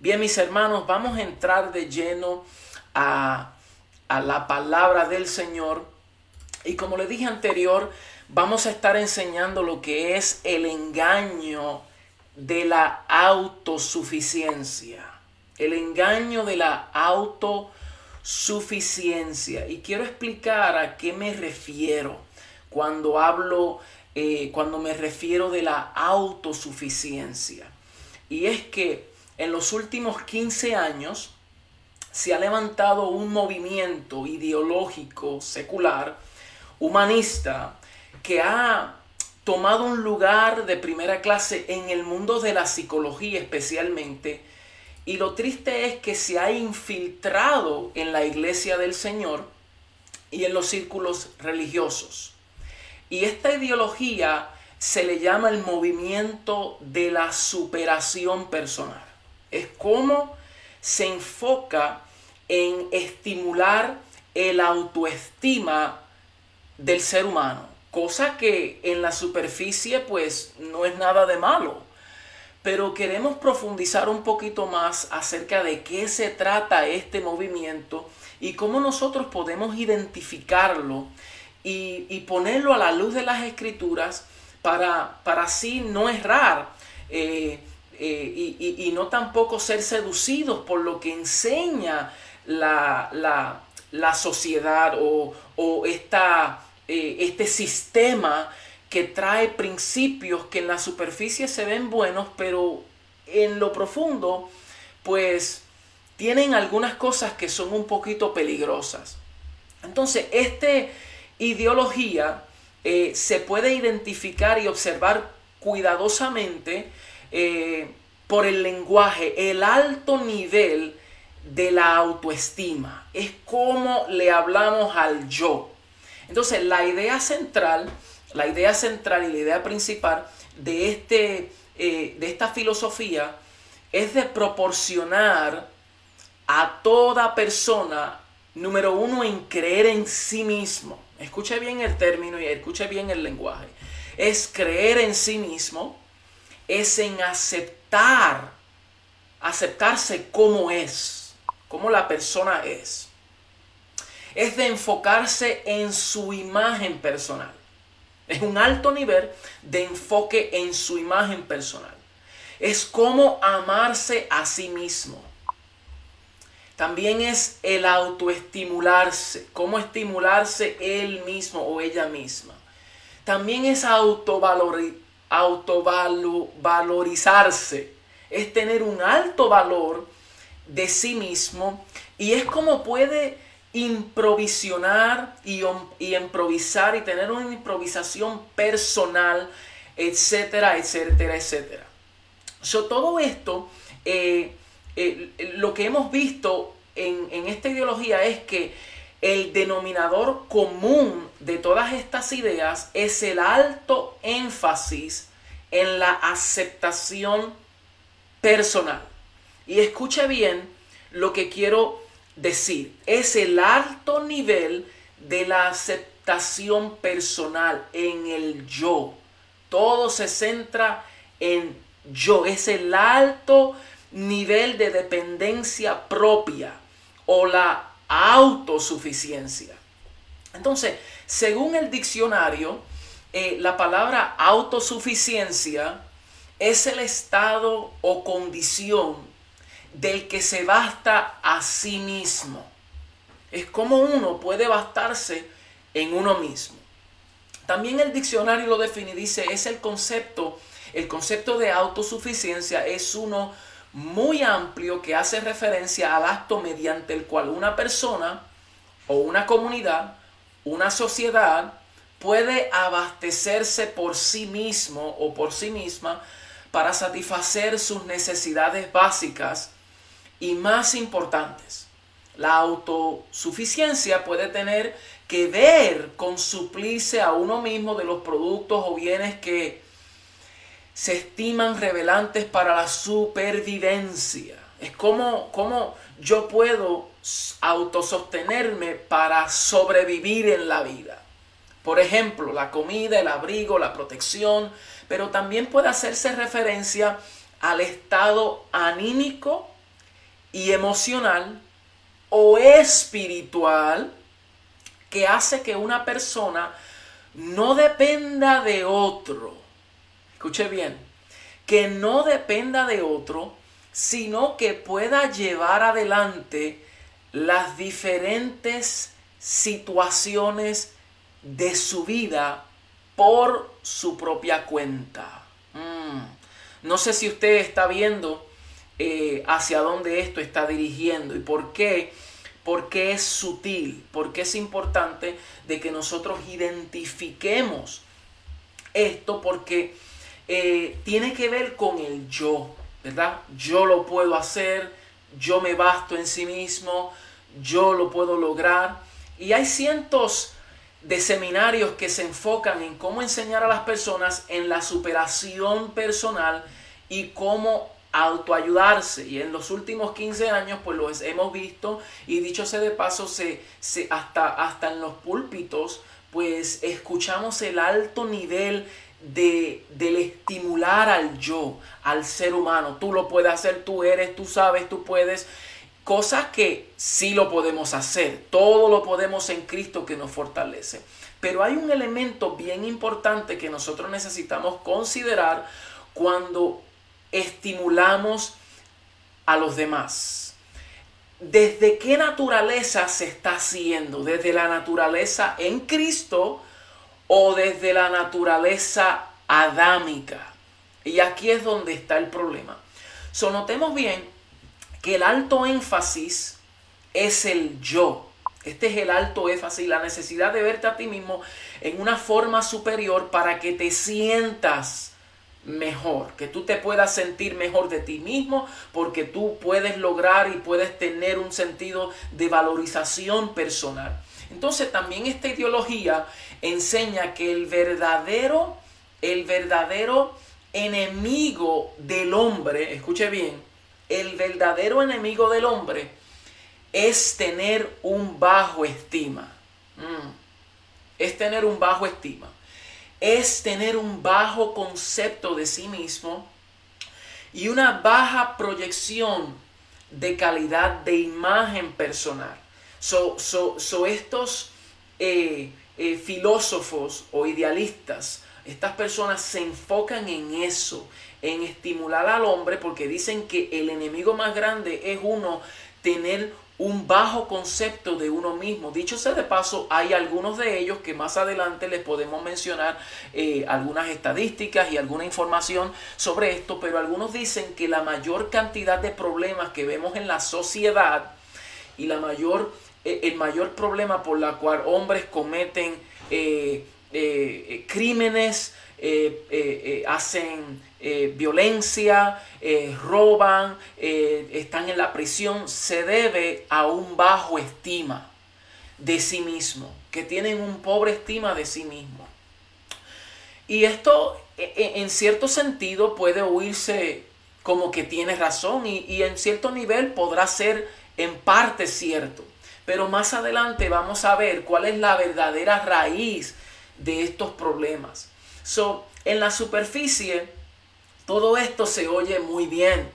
Bien, mis hermanos, vamos a entrar de lleno a, la palabra del Señor. Y como le dije anterior, vamos a estar enseñando lo que es el engaño de la autosuficiencia. El engaño de la autosuficiencia. Y quiero explicar a qué me refiero cuando hablo, eh, cuando me refiero de la autosuficiencia. Y es que en los últimos 15 años se ha levantado un movimiento ideológico secular, humanista, que ha tomado un lugar de primera clase en el mundo de la psicología especialmente. Y lo triste es que se ha infiltrado en la iglesia del Señor y en los círculos religiosos. Y esta ideología se le llama el movimiento de la superación personal es cómo se enfoca en estimular el autoestima del ser humano, cosa que en la superficie pues no es nada de malo. Pero queremos profundizar un poquito más acerca de qué se trata este movimiento y cómo nosotros podemos identificarlo y, ponerlo a la luz de las escrituras para, para así no errar. Eh, eh, y, no tampoco ser seducidos por lo que enseña la, sociedad o, eh, este sistema que trae principios que en la superficie se ven buenos, pero en lo profundo, pues tienen algunas cosas que son un poquito peligrosas. Entonces, esta ideología eh, se puede identificar y observar cuidadosamente eh, por el lenguaje, el alto nivel de la autoestima. Es como le hablamos al yo. Entonces, la idea central, la idea central y la idea principal de, este, eh, de esta filosofía es de proporcionar a toda persona, número uno, en creer en sí mismo. Escuche bien el término y escuche bien el lenguaje. Es creer en sí mismo es en aceptar, aceptarse como es, como la persona es. Es de enfocarse en su imagen personal. Es un alto nivel de enfoque en su imagen personal. Es como amarse a sí mismo. También es el autoestimularse, cómo estimularse él mismo o ella misma. También es autovalorizarse autovalorizarse, es tener un alto valor de sí mismo y es como puede improvisionar y, improvisar y tener una improvisación personal, etcétera, etcétera, etcétera. So, todo esto, eh, eh, lo que hemos visto en, en esta ideología es que el denominador común de todas estas ideas es el alto énfasis en la aceptación personal. Y escuche bien lo que quiero decir. Es el alto nivel de la aceptación personal, en el yo. Todo se centra en yo. Es el alto nivel de dependencia propia o la autosuficiencia. Entonces, según el diccionario, eh, la palabra autosuficiencia es el estado o condición del que se basta a sí mismo. Es como uno puede bastarse en uno mismo. También el diccionario lo define, dice, es el concepto, el concepto de autosuficiencia es uno muy amplio que hace referencia al acto mediante el cual una persona o una comunidad, una sociedad, puede abastecerse por sí mismo o por sí misma para satisfacer sus necesidades básicas y más importantes. La autosuficiencia puede tener que ver con suplirse a uno mismo de los productos o bienes que se estiman revelantes para la supervivencia. Es como, como yo puedo autosostenerme para sobrevivir en la vida. Por ejemplo, la comida, el abrigo, la protección, pero también puede hacerse referencia al estado anímico y emocional o espiritual que hace que una persona no dependa de otro. Escuche bien, que no dependa de otro, sino que pueda llevar adelante las diferentes situaciones de su vida por su propia cuenta. Mm. No sé si usted está viendo eh, hacia dónde esto está dirigiendo y por qué porque es sutil, porque es importante de que nosotros identifiquemos esto, porque eh, tiene que ver con el yo, ¿verdad? Yo lo puedo hacer, yo me basto en sí mismo, yo lo puedo lograr. Y hay cientos de seminarios que se enfocan en cómo enseñar a las personas en la superación personal y cómo autoayudarse. Y en los últimos 15 años, pues lo hemos visto, y dicho sea de paso, se, se, hasta, hasta en los púlpitos, pues escuchamos el alto nivel de, del estimular al yo, al ser humano. Tú lo puedes hacer, tú eres, tú sabes, tú puedes. Cosas que sí lo podemos hacer. Todo lo podemos en Cristo que nos fortalece. Pero hay un elemento bien importante que nosotros necesitamos considerar cuando estimulamos a los demás. ¿Desde qué naturaleza se está haciendo? ¿Desde la naturaleza en Cristo o desde la naturaleza adámica? Y aquí es donde está el problema. So, notemos bien que el alto énfasis es el yo. Este es el alto énfasis, la necesidad de verte a ti mismo en una forma superior para que te sientas mejor, que tú te puedas sentir mejor de ti mismo, porque tú puedes lograr y puedes tener un sentido de valorización personal. Entonces también esta ideología enseña que el verdadero, el verdadero enemigo del hombre, escuche bien, el verdadero enemigo del hombre es tener un bajo estima. Mm. Es tener un bajo estima es tener un bajo concepto de sí mismo y una baja proyección de calidad de imagen personal. So, estos eh, eh, filósofos o idealistas, estas personas se enfocan en eso, en estimular al hombre porque dicen que el enemigo más grande es uno tener un bajo concepto de uno mismo. Dicho sea de paso, hay algunos de ellos que más adelante les podemos mencionar eh, algunas estadísticas y alguna información sobre esto, pero algunos dicen que la mayor cantidad de problemas que vemos en la sociedad y la mayor, el mayor problema por la cual hombres cometen eh, crímenes, hacen eh, violencia, eh, roban, eh, están en la prisión, se debe a un bajo estima de sí mismo, que tienen un pobre estima de sí mismo. Y esto e, e, en cierto sentido puede oírse como que tiene razón y en cierto nivel podrá ser en parte cierto. Pero más adelante vamos a ver cuál es la verdadera raíz de estos problemas. So, en la superficie, todo esto se oye muy bien.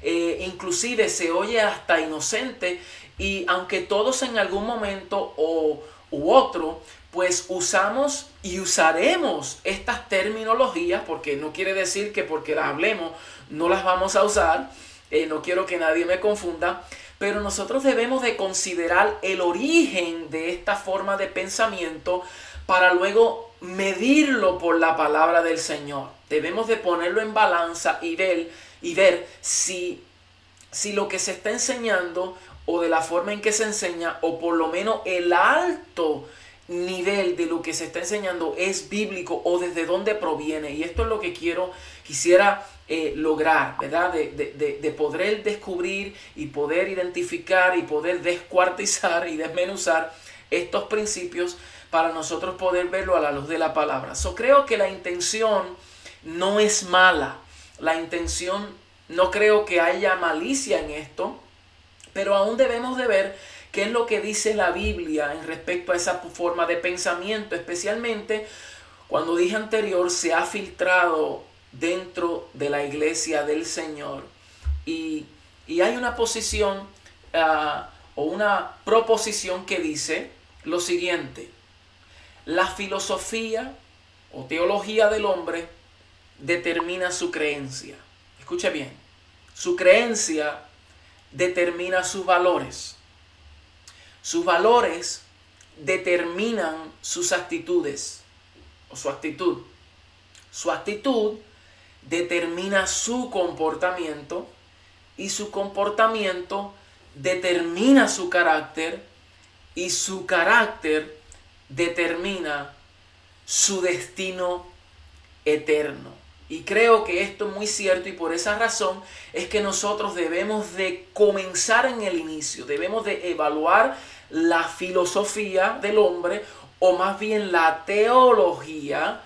Eh, inclusive se oye hasta inocente y aunque todos en algún momento o, u otro pues usamos y usaremos estas terminologías porque no quiere decir que porque las hablemos no las vamos a usar eh, no quiero que nadie me confunda pero nosotros debemos de considerar el origen de esta forma de pensamiento para luego medirlo por la palabra del Señor. Debemos de ponerlo en balanza y ver, y ver si, si lo que se está enseñando o de la forma en que se enseña o por lo menos el alto nivel de lo que se está enseñando es bíblico o desde dónde proviene. Y esto es lo que quiero, quisiera eh, lograr, ¿verdad? De, de, de, poder descubrir y poder identificar y poder descuartizar y desmenuzar estos principios para nosotros poder verlo a la luz de la palabra. So, creo que la intención no es mala. La intención, no creo que haya malicia en esto, pero aún debemos de ver qué es lo que dice la Biblia en respecto a esa forma de pensamiento, especialmente cuando dije anterior, se ha filtrado dentro de la iglesia del Señor y, Y hay una posición ah, o una proposición que dice lo siguiente. La filosofía o teología del hombre determina su creencia. Escuche bien. Su creencia determina sus valores. Sus valores determinan sus actitudes o su actitud. Su actitud determina su comportamiento y su comportamiento determina su carácter y su carácter determina su destino eterno. Y creo que esto es muy cierto y por esa razón es que nosotros debemos de comenzar en el inicio, debemos de evaluar la filosofía del hombre o más bien la teología,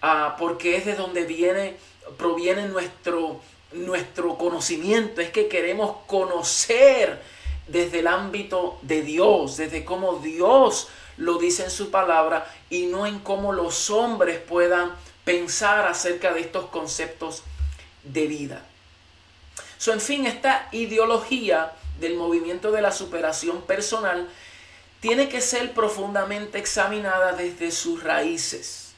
ah, porque es de donde viene, proviene nuestro, nuestro conocimiento, es que queremos conocer desde el ámbito de Dios, desde cómo Dios lo dice en su palabra y no en cómo los hombres puedan pensar acerca de estos conceptos de vida. En fin, esta ideología del movimiento de la superación personal tiene que ser profundamente examinada desde sus raíces.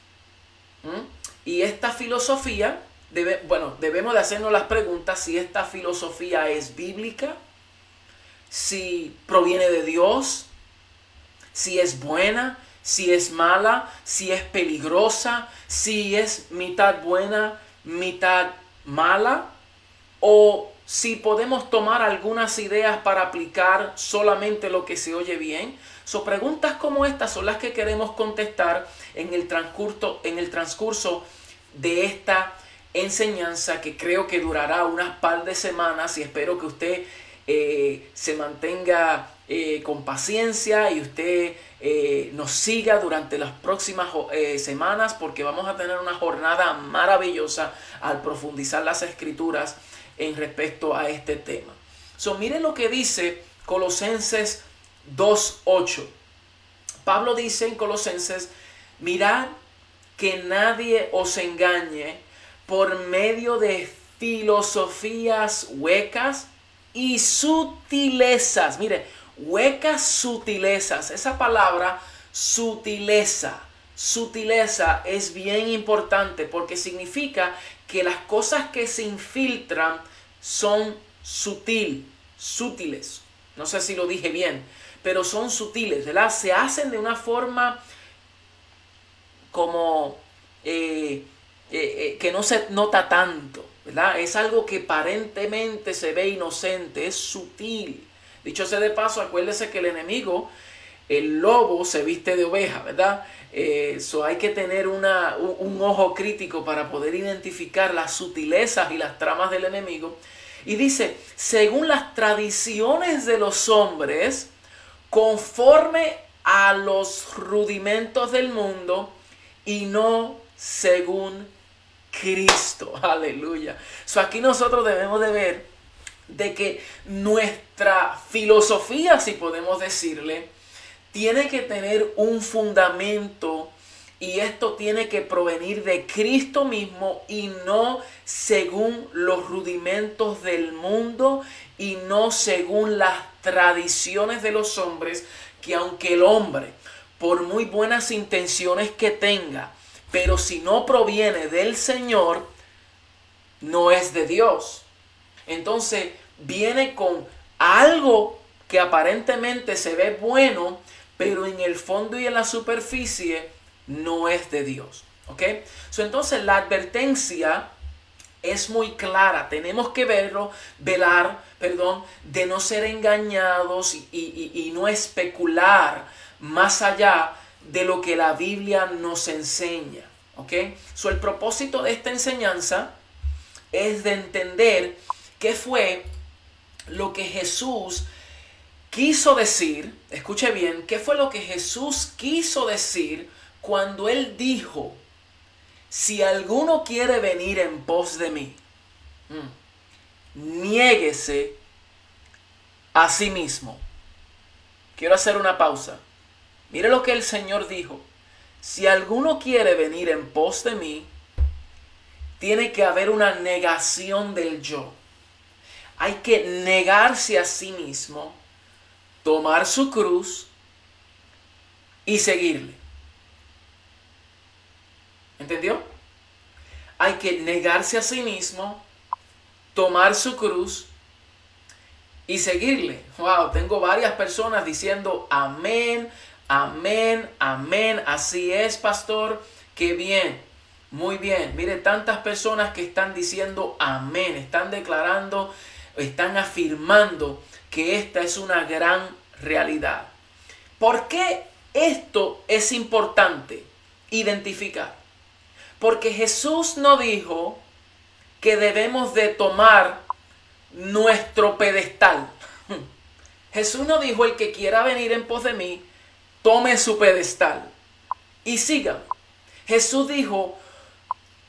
Y esta filosofía, bueno, debemos de hacernos las preguntas si esta filosofía es bíblica, si proviene de Dios, si es buena, si es mala, si es peligrosa, si es mitad buena, mitad mala, o si podemos tomar algunas ideas para aplicar solamente lo que se oye bien. So, preguntas como estas son las que queremos contestar en el transcurso, en el transcurso de esta enseñanza que creo que durará unas par de semanas y espero que usted eh, se mantenga eh, con paciencia y usted eh, nos siga durante las próximas semanas porque vamos a tener una jornada maravillosa al profundizar las escrituras en respecto a este tema. So, miren lo que dice Colosenses 2.8. Pablo dice en Colosenses, mirad que nadie os engañe por medio de filosofías huecas y sutilezas. Mire, huecas sutilezas. Esa palabra sutileza, sutileza es bien importante porque significa que las cosas que se infiltran son sutil, sutiles. No sé si lo dije bien, pero son sutiles, ¿verdad? Se hacen de una forma como eh, eh, eh, que no se nota tanto. Es algo que aparentemente se ve inocente, es sutil. Dicho sea de paso, acuérdese que el enemigo, el lobo, se viste de oveja, ¿verdad? Eso eh, hay que tener una, un, ojo crítico para poder identificar las sutilezas y las tramas del enemigo. Y dice, según las tradiciones de los hombres, conforme a los rudimentos del mundo y no según Cristo. Aleluya. So aquí nosotros debemos de ver de que nuestra filosofía, si podemos decirle, tiene que tener un fundamento y esto tiene que provenir de Cristo mismo y no según los rudimentos del mundo y no según las tradiciones de los hombres, que aunque el hombre, por muy buenas intenciones que tenga, pero si no proviene del Señor, no es de Dios. Entonces viene con algo que aparentemente se ve bueno, pero en el fondo y en la superficie no es de Dios. ¿Ok? entonces la advertencia es muy clara. Tenemos que verlo, velar, perdón, de no ser engañados y no especular más allá de lo que la Biblia nos enseña. ¿Ok? So, el propósito de esta enseñanza es de entender qué fue lo que Jesús quiso decir, escuche bien, qué fue lo que Jesús quiso decir cuando él dijo, si alguno quiere venir en pos de mí, mm, niéguese a sí mismo. Quiero hacer una pausa. Mire lo que el Señor dijo. Si alguno quiere venir en pos de mí, tiene que haber una negación del yo. hay que negarse a sí mismo, tomar su cruz y seguirle. ¿Entendió? Hay que negarse a sí mismo, tomar su cruz y seguirle. Wow, tengo varias personas diciendo amén, amén, amén. Así es, pastor. Qué bien. Muy bien. Mire, tantas personas que están diciendo amén, están declarando, están afirmando que esta es una gran realidad. ¿Por qué esto es importante identificar? Porque Jesús no dijo que debemos de tomar nuestro pedestal. Jesús no dijo el que quiera venir en pos de mí, tome su pedestal y sígame. Jesús dijo,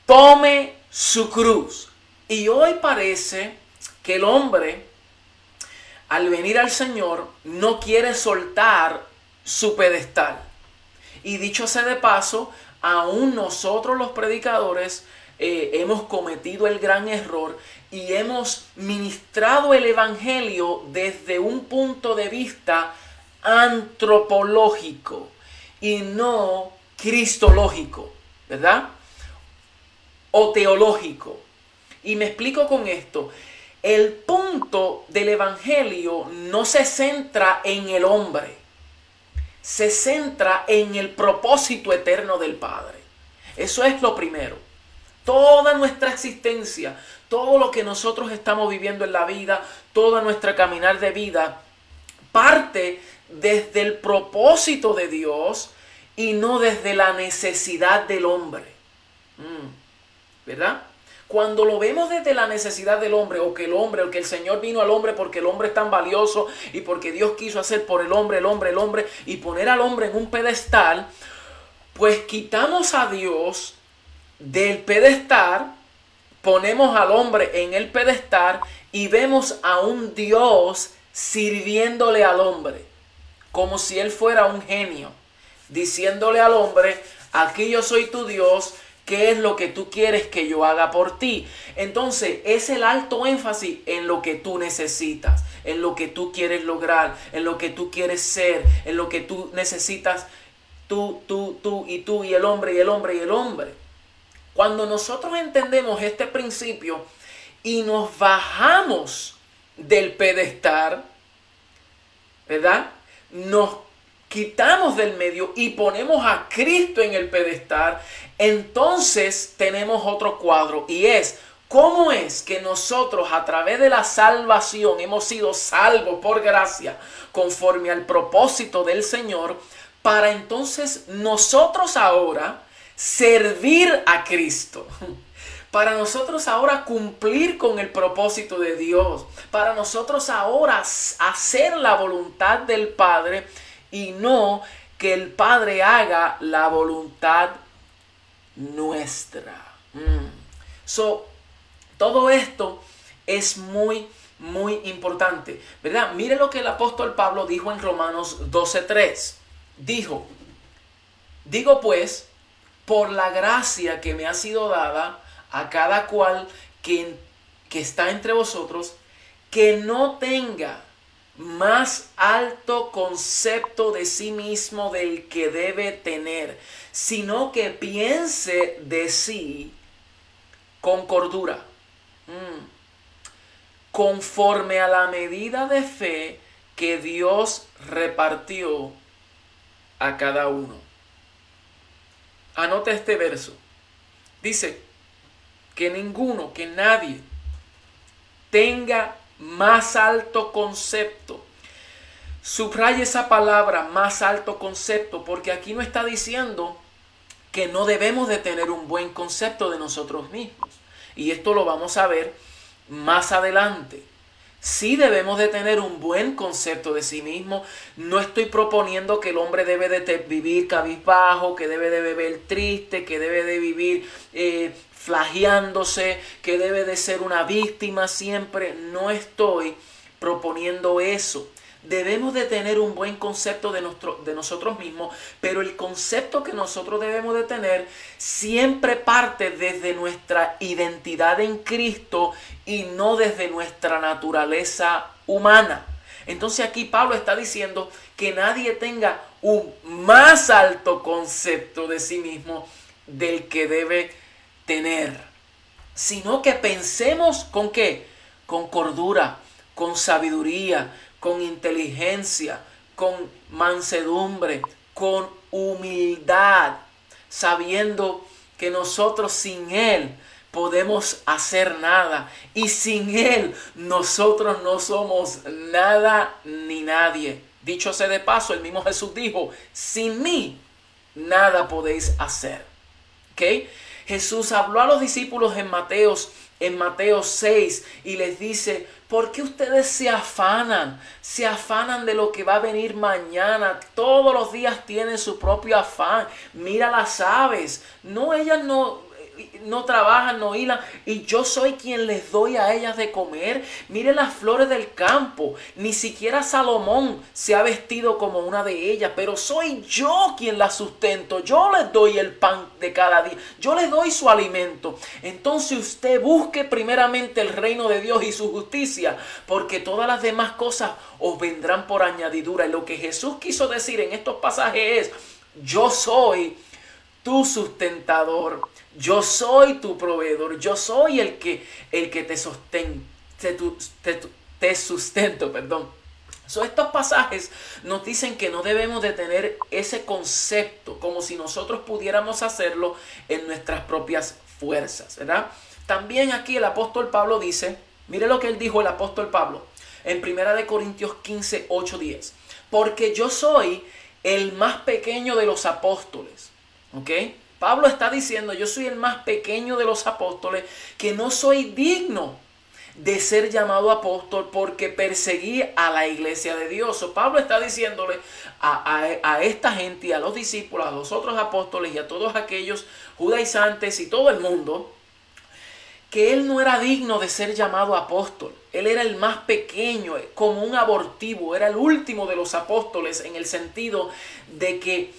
tome su cruz. Y hoy parece que el hombre, al venir al Señor, no quiere soltar su pedestal. Y dicho sea de paso, aún nosotros los predicadores eh, hemos cometido el gran error y hemos ministrado el Evangelio desde un punto de vista antropológico y no cristológico, ¿verdad? O teológico. Y me explico con esto. El punto del Evangelio no se centra en el hombre, se centra en el propósito eterno del Padre. Eso es lo primero. Toda nuestra existencia, todo lo que nosotros estamos viviendo en la vida, toda nuestra caminar de vida, parte desde el propósito de Dios y no desde la necesidad del hombre. Mm. ¿Verdad? Cuando lo vemos desde la necesidad del hombre, o que el hombre, o que el Señor vino al hombre porque el hombre es tan valioso y porque Dios quiso hacer por el hombre, el hombre, el hombre, y poner al hombre en un pedestal, pues quitamos a Dios del pedestal, ponemos al hombre en el pedestal y vemos a un Dios sirviéndole al hombre, como si él fuera un genio, diciéndole al hombre, aquí yo soy tu Dios, ¿Qué es lo que tú quieres que yo haga por ti? Entonces, es el alto énfasis en lo que tú necesitas, en lo que tú quieres lograr, en lo que tú quieres ser, en lo que tú necesitas, tú, tú, tú y tú y el hombre y el hombre y el hombre. Cuando nosotros entendemos este principio y nos bajamos del pedestal, ¿verdad? Nos quitamos del medio y ponemos a Cristo en el pedestal, entonces tenemos otro cuadro y es cómo es que nosotros a través de la salvación hemos sido salvos por gracia conforme al propósito del Señor para entonces nosotros ahora servir a Cristo. Para nosotros ahora cumplir con el propósito de Dios. Para nosotros ahora hacer la voluntad del Padre y no que el Padre haga la voluntad nuestra. Mm. So, todo esto es muy, muy importante. ¿Verdad? Mire lo que el apóstol Pablo dijo en Romanos 12.3. Dijo, digo pues, por la gracia que me ha sido dada a cada cual que, que está entre vosotros, que no tenga más alto concepto de sí mismo del que debe tener, sino que piense de sí con cordura, mm. conforme a la medida de fe que Dios repartió a cada uno. Anota este verso. Dice que ninguno, que nadie tenga más alto concepto. Subraya esa palabra, más alto concepto, porque aquí no está diciendo que no debemos de tener un buen concepto de nosotros mismos. Y esto lo vamos a ver más adelante sí debemos de tener un buen concepto de sí mismo. No estoy proponiendo que el hombre debe de vivir cabizbajo, que debe de beber triste, que debe de vivir eh, flageándose, que debe de ser una víctima siempre. No estoy proponiendo eso. debemos de tener un buen concepto de, nuestro, de nosotros mismos, pero el concepto que nosotros debemos de tener siempre parte desde nuestra identidad en Cristo y no desde nuestra naturaleza humana. Entonces aquí Pablo está diciendo que nadie tenga un más alto concepto de sí mismo del que debe tener, sino que pensemos con qué? Con cordura, con sabiduría, con inteligencia, con mansedumbre, con humildad, sabiendo que nosotros sin Él podemos hacer nada y sin Él nosotros no somos nada ni nadie. Dicho sea de paso, el mismo Jesús dijo, sin mí nada podéis hacer. ¿Ok? Jesús habló a los discípulos en en Mateo 6 y les dice, ¿por qué ustedes se afanan? Se afanan de lo que va a venir mañana. Todos los días tienen su propio afán. Mira las aves. No, ellas no, no trabajan, no hilan, y yo soy quien les doy a ellas de comer. Mire las flores del campo, ni siquiera Salomón se ha vestido como una de ellas, pero soy yo quien las sustento, yo les doy el pan de cada día, yo les doy su alimento. Entonces usted busque primeramente el reino de Dios y su justicia, porque todas las demás cosas os vendrán por añadidura. Y lo que Jesús quiso decir en estos pasajes es, yo soy tu sustentador. Yo soy tu proveedor. Yo soy el que, el que te, sosten, te, te, sustento. Perdón. So, estos pasajes nos dicen que no debemos de tener ese concepto como si nosotros pudiéramos hacerlo en nuestras propias fuerzas, ¿verdad? También aquí el apóstol Pablo dice, mire lo que él dijo el apóstol Pablo en 1 Corintios 15, 8, 10. Porque yo soy el más pequeño de los apóstoles ¿Ok? Pablo está diciendo, yo soy el más pequeño de los apóstoles, que no soy digno de ser llamado apóstol porque perseguí a la iglesia de Dios. Pablo está diciéndole a, a, esta gente y a los discípulos, a los otros apóstoles y a todos aquellos judaizantes y todo el mundo, que él no era digno de ser llamado apóstol. Él era el más pequeño, como un abortivo, era el último de los apóstoles en el sentido de que,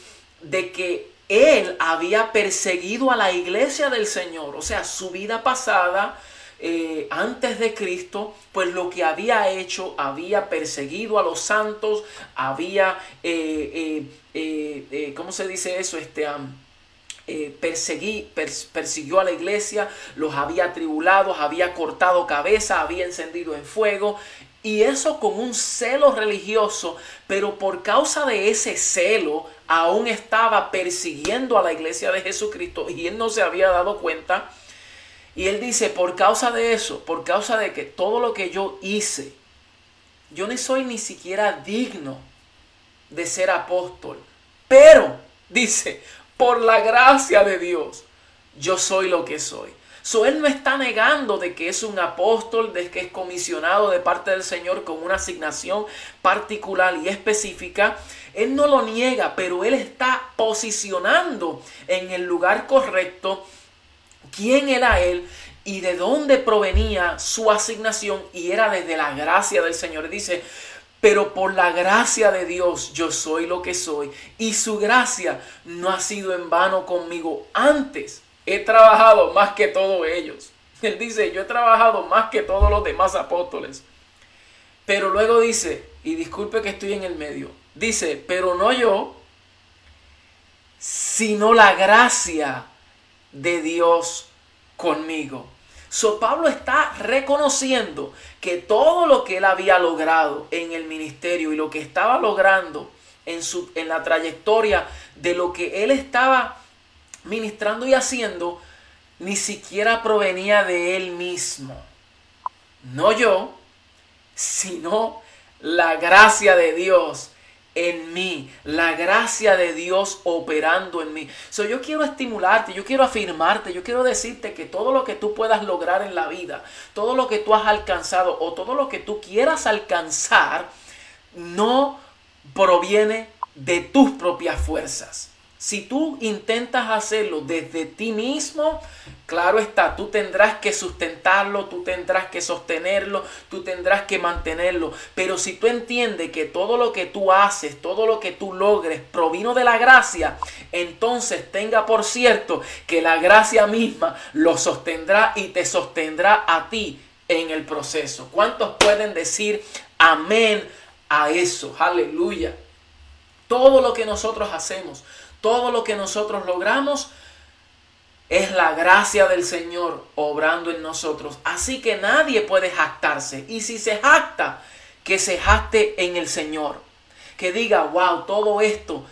de que él había perseguido a la iglesia del Señor, o sea, su vida pasada, eh, antes de Cristo, pues lo que había hecho, había perseguido a los santos, había, eh, eh, ¿cómo se dice eso? Este, perseguí, persiguió a la iglesia, los había tribulado, había cortado cabeza, había encendido en fuego. Y eso con un celo religioso, pero por causa de ese celo, aún estaba persiguiendo a la iglesia de Jesucristo y él no se había dado cuenta. Y él dice, por causa de eso, por causa de que todo lo que yo hice, yo no soy ni siquiera digno de ser apóstol. Pero, dice, por la gracia de Dios, yo soy lo que soy. So, él no está negando de que es un apóstol, de que es comisionado de parte del Señor con una asignación particular y específica. Él no lo niega, pero él está posicionando en el lugar correcto quién era él y de dónde provenía su asignación y era desde la gracia del Señor. Dice, pero por la gracia de Dios yo soy lo que soy y su gracia no ha sido en vano conmigo antes he trabajado más que todos ellos. Él dice, yo he trabajado más que todos los demás apóstoles. Pero luego dice, y disculpe que estoy en el medio, dice, pero no yo, sino la gracia de Dios conmigo. So Pablo está reconociendo que todo lo que él había logrado en el ministerio y lo que estaba logrando en, su, en la trayectoria de lo que él estaba ministrando y haciendo ni siquiera provenía de él mismo. No yo, sino la gracia de Dios en mí, la gracia de Dios operando en mí. So, yo quiero estimularte, yo quiero afirmarte, yo quiero decirte que todo lo que tú puedas lograr en la vida, todo lo que tú has alcanzado o todo lo que tú quieras alcanzar, no proviene de tus propias fuerzas Si tú intentas hacerlo desde ti mismo, claro está, tú tendrás que sustentarlo, tú tendrás que sostenerlo, tú tendrás que mantenerlo. Pero si tú entiendes que todo lo que tú haces, todo lo que tú logres provino de la gracia, entonces tenga por cierto que la gracia misma lo sostendrá y te sostendrá a ti en el proceso. ¿Cuántos pueden decir amén a eso? Aleluya. Todo lo que nosotros hacemos, todo lo que nosotros logramos es la gracia del Señor obrando en nosotros. Así que nadie puede jactarse. Y si se jacta, que se jacte en el Señor. Que diga, wow, todo esto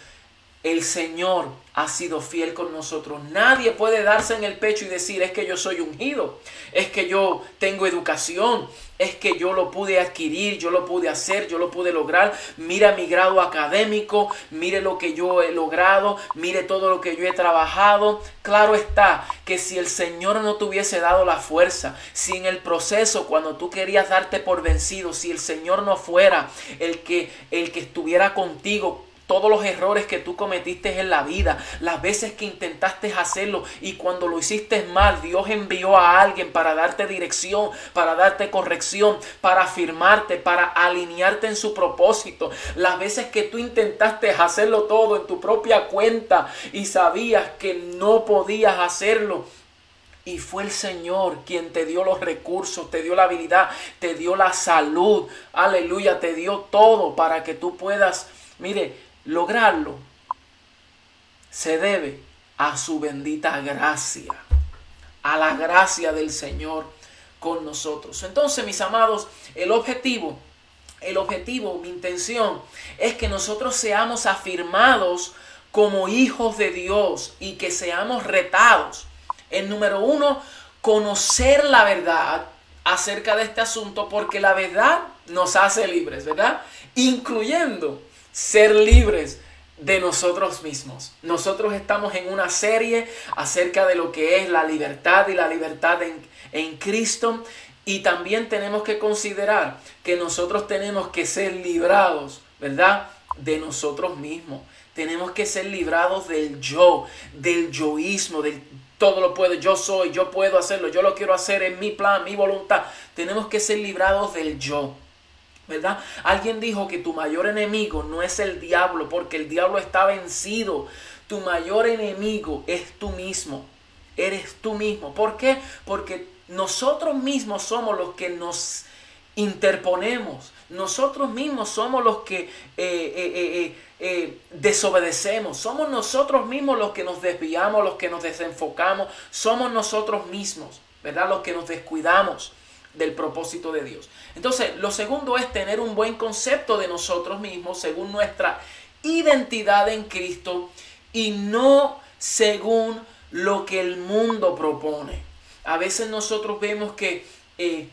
el Señor ha sido fiel con nosotros. Nadie puede darse en el pecho y decir, es que yo soy ungido, es que yo tengo educación, es que yo lo pude adquirir, yo lo pude hacer, yo lo pude lograr. Mira mi grado académico, mire lo que yo he logrado, mire todo lo que yo he trabajado. Claro está que si el Señor no te hubiese dado la fuerza, si en el proceso cuando tú querías darte por vencido, si el Señor no fuera el que el que estuviera contigo, todos los errores que tú cometiste en la vida, las veces que intentaste hacerlo y cuando lo hiciste mal, Dios envió a alguien para darte dirección, para darte corrección, para afirmarte, para alinearte en su propósito. Las veces que tú intentaste hacerlo todo en tu propia cuenta y sabías que no podías hacerlo. Y fue el Señor quien te dio los recursos, te dio la habilidad, te dio la salud. Aleluya, te dio todo para que tú puedas, mire, lograrlo se debe a su bendita gracia, a la gracia del Señor con nosotros. Entonces, mis amados, el objetivo, el objetivo, mi intención es que nosotros seamos afirmados como hijos de Dios y que seamos retados. El número uno, conocer la verdad acerca de este asunto porque la verdad nos hace libres, ¿verdad? Incluyendo ser libres de nosotros mismos. Nosotros estamos en una serie acerca de lo que es la libertad y la libertad en, en Cristo. Y también tenemos que considerar que nosotros tenemos que ser librados, ¿verdad? De nosotros mismos. Tenemos que ser librados del yo, del yoísmo, del todo lo puedo, yo soy, yo puedo hacerlo, yo lo quiero hacer en mi plan, mi voluntad. Tenemos que ser librados del yo. ¿Verdad? Alguien dijo que tu mayor enemigo no es el diablo, porque el diablo está vencido. Tu mayor enemigo es tú mismo. Eres tú mismo. ¿Por qué? Porque nosotros mismos somos los que nos interponemos. Nosotros mismos somos los que eh, eh, eh, desobedecemos. Somos nosotros mismos los que nos desviamos, los que nos desenfocamos. Somos nosotros mismos, ¿verdad? Los que nos descuidamos del propósito de Dios. Entonces, lo segundo es tener un buen concepto de nosotros mismos según nuestra identidad en Cristo y no según lo que el mundo propone. A veces nosotros vemos que eh,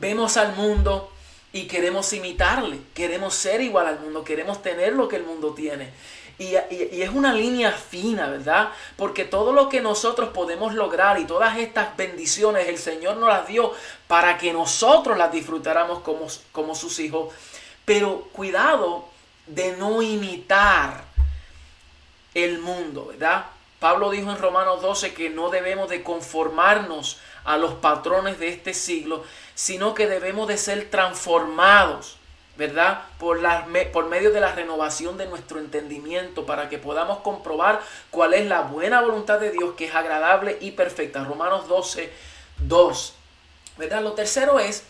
vemos al mundo y queremos imitarle, queremos ser igual al mundo, queremos tener lo que el mundo tiene. Y, es una línea fina, ¿verdad? Porque todo lo que nosotros podemos lograr y todas estas bendiciones el Señor nos las dio para que nosotros las disfrutáramos como, como sus hijos. Pero cuidado de no imitar el mundo, ¿verdad? Pablo dijo en Romanos 12 que no debemos de conformarnos a los patrones de este siglo, sino que debemos de ser transformados ¿verdad? Por, la, por medio de la renovación de nuestro entendimiento para que podamos comprobar cuál es la buena voluntad de Dios que es agradable y perfecta. Romanos 12, 2. ¿verdad? Lo tercero es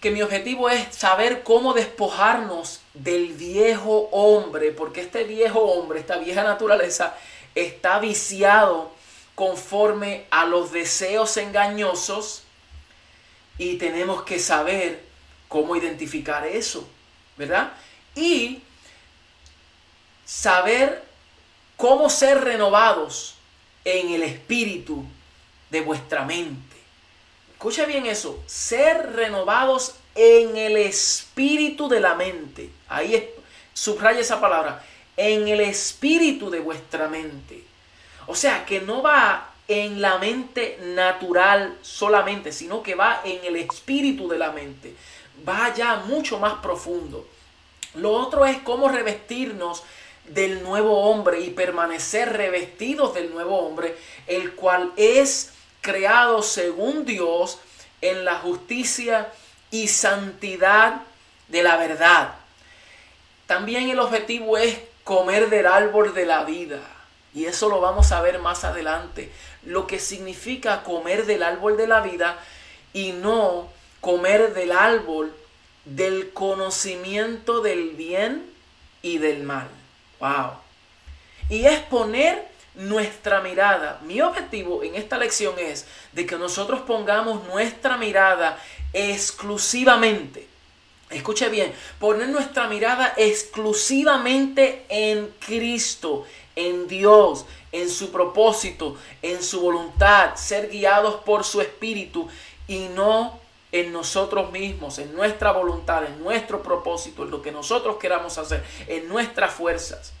que mi objetivo es saber cómo despojarnos del viejo hombre, porque este viejo hombre, esta vieja naturaleza, está viciado conforme a los deseos engañosos y tenemos que saber cómo identificar eso, ¿verdad? Y saber cómo ser renovados en el espíritu de vuestra mente. Escucha bien eso, ser renovados en el espíritu de la mente. Ahí subraya esa palabra, en el espíritu de vuestra mente. O sea, que no va en la mente natural solamente, sino que va en el espíritu de la mente va ya mucho más profundo. Lo otro es cómo revestirnos del nuevo hombre y permanecer revestidos del nuevo hombre, el cual es creado según Dios en la justicia y santidad de la verdad. También el objetivo es comer del árbol de la vida. Y eso lo vamos a ver más adelante. Lo que significa comer del árbol de la vida y no comer del árbol del conocimiento del bien y del mal. Wow. Y es poner nuestra mirada. Mi objetivo en esta lección es de que nosotros pongamos nuestra mirada exclusivamente. Escuche bien, poner nuestra mirada exclusivamente en Cristo, en Dios, en su propósito, en su voluntad, ser guiados por su espíritu y no en nosotros mismos, en nuestra voluntad, en nuestro propósito, en lo que nosotros queramos hacer, en nuestras fuerzas.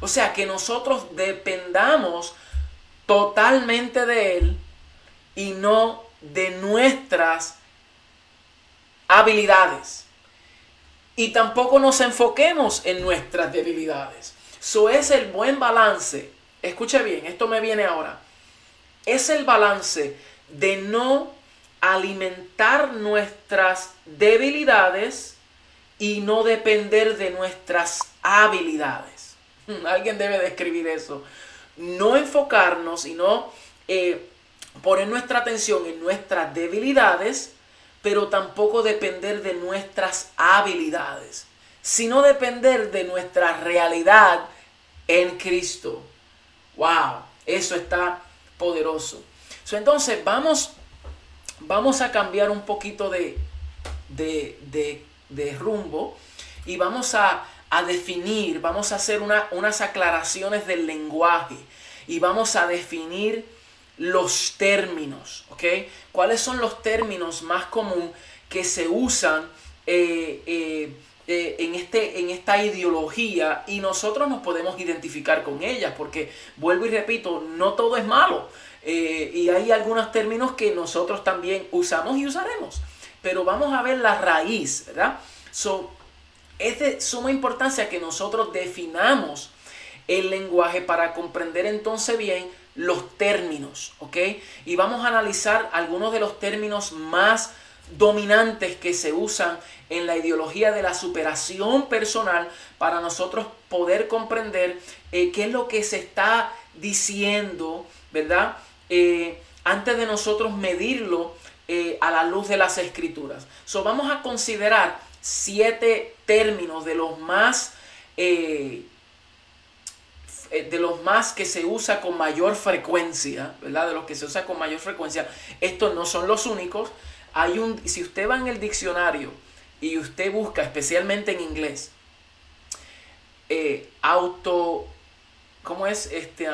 O sea, que nosotros dependamos totalmente de Él y no de nuestras habilidades. Y tampoco nos enfoquemos en nuestras debilidades. Eso es el buen balance. Escuche bien, esto me viene ahora. Es el balance de no alimentar nuestras debilidades y no depender de nuestras habilidades. Alguien debe describir eso. No enfocarnos y no eh, poner nuestra atención en nuestras debilidades, pero tampoco depender de nuestras habilidades, sino depender de nuestra realidad en Cristo. ¡Wow! Eso está poderoso. entonces vamos vamos a cambiar un poquito de, de, rumbo y vamos a, definir, vamos a hacer unas aclaraciones del lenguaje y vamos a definir los términos, ¿ok? ¿Cuáles son los términos más comunes que se usan eh, eh, eh, en, este, en esta ideología y nosotros nos podemos identificar con ellas? Porque, vuelvo y repito, no todo es malo. Eh, y hay algunos términos que nosotros también usamos y usaremos. Pero vamos a ver la raíz, ¿verdad? So, es de suma importancia que nosotros definamos el lenguaje para comprender entonces bien los términos, ¿ok? Y vamos a analizar algunos de los términos más dominantes que se usan en la ideología de la superación personal para nosotros poder comprender eh, qué es lo que se está diciendo, ¿verdad? Eh, antes de nosotros medirlo eh, a la luz de las escrituras. So, vamos a considerar siete términos de los más de los más que se usa con mayor frecuencia, ¿verdad? De los que se usa con mayor frecuencia. Estos no son los únicos. Hay un, si usted va en el diccionario y usted busca, especialmente en inglés, auto, ¿cómo es? Este,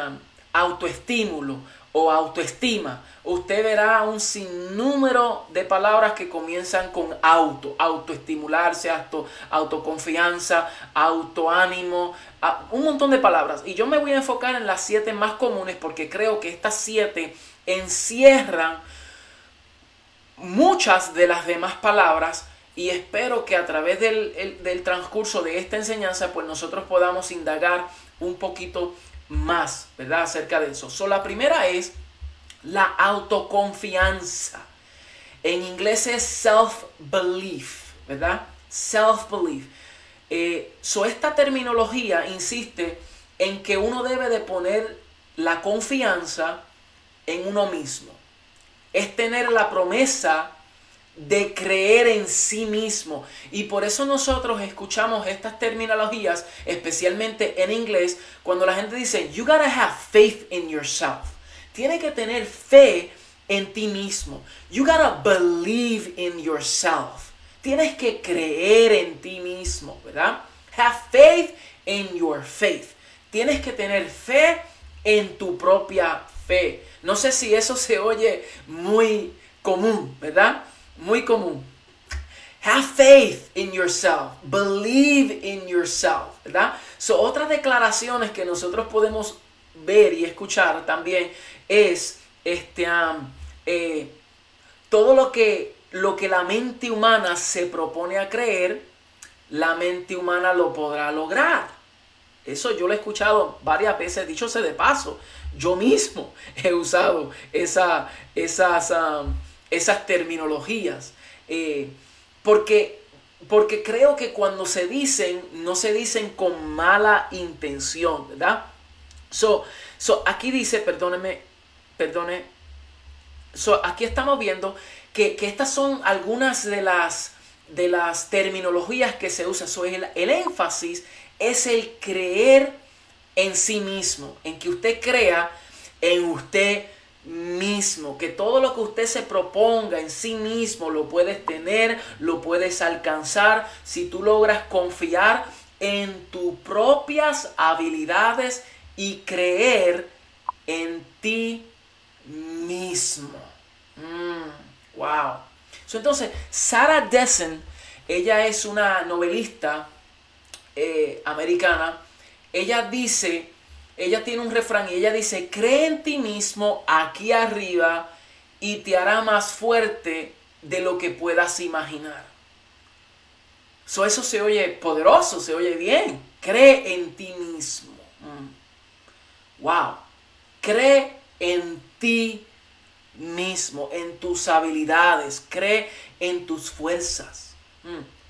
autoestímulo o autoestima, usted verá un sinnúmero de palabras que comienzan con auto, autoestimularse, auto, autoconfianza, autoánimo, un montón de palabras. Y yo me voy a enfocar en las siete más comunes porque creo que estas siete encierran muchas de las demás palabras y espero que a través del, del transcurso de esta enseñanza pues nosotros podamos indagar un poquito más, ¿verdad? Acerca de eso. So, la primera es la autoconfianza. En inglés es self-belief, ¿verdad? Self-belief. Eh, so, esta terminología insiste en que uno debe de poner la confianza en uno mismo. Es tener la promesa de creer en sí mismo. Y por eso nosotros escuchamos estas terminologías, especialmente en inglés, cuando la gente dice, you gotta have faith in yourself. Tiene que tener fe en ti mismo. You gotta believe in yourself. Tienes que creer en ti mismo, ¿verdad? Have faith in your faith. Tienes que tener fe en tu propia fe. No sé si eso se oye muy común, ¿verdad? muy común. Have faith in yourself. Believe in yourself. ¿Verdad? So, otras declaraciones que nosotros podemos ver y escuchar también es este, eh, todo lo que, lo que la mente humana se propone a creer, la mente humana lo podrá lograr. Eso yo lo he escuchado varias veces, dicho sea de paso. Yo mismo he usado esa, esas, esas terminologías. Eh, porque, porque creo que cuando se dicen, no se dicen con mala intención, ¿verdad? So, so aquí dice, perdóneme, perdone. So, aquí estamos viendo que, estas son algunas de las, de las terminologías que se usan. So, el, el énfasis es el creer en sí mismo, en que usted crea en usted mismo, que todo lo que usted se proponga en sí mismo lo puedes tener, lo puedes alcanzar si tú logras confiar en tus propias habilidades y creer en ti mismo. Mm, wow. entonces, Sarah Dessen, ella es una novelista eh, americana, ella dice ella tiene un refrán y ella dice, cree en ti mismo aquí arriba y te hará más fuerte de lo que puedas imaginar. eso se oye poderoso, se oye bien. Cree en ti mismo. Mm. Wow. Cree en ti mismo, en tus habilidades. Cree en tus fuerzas. Mm.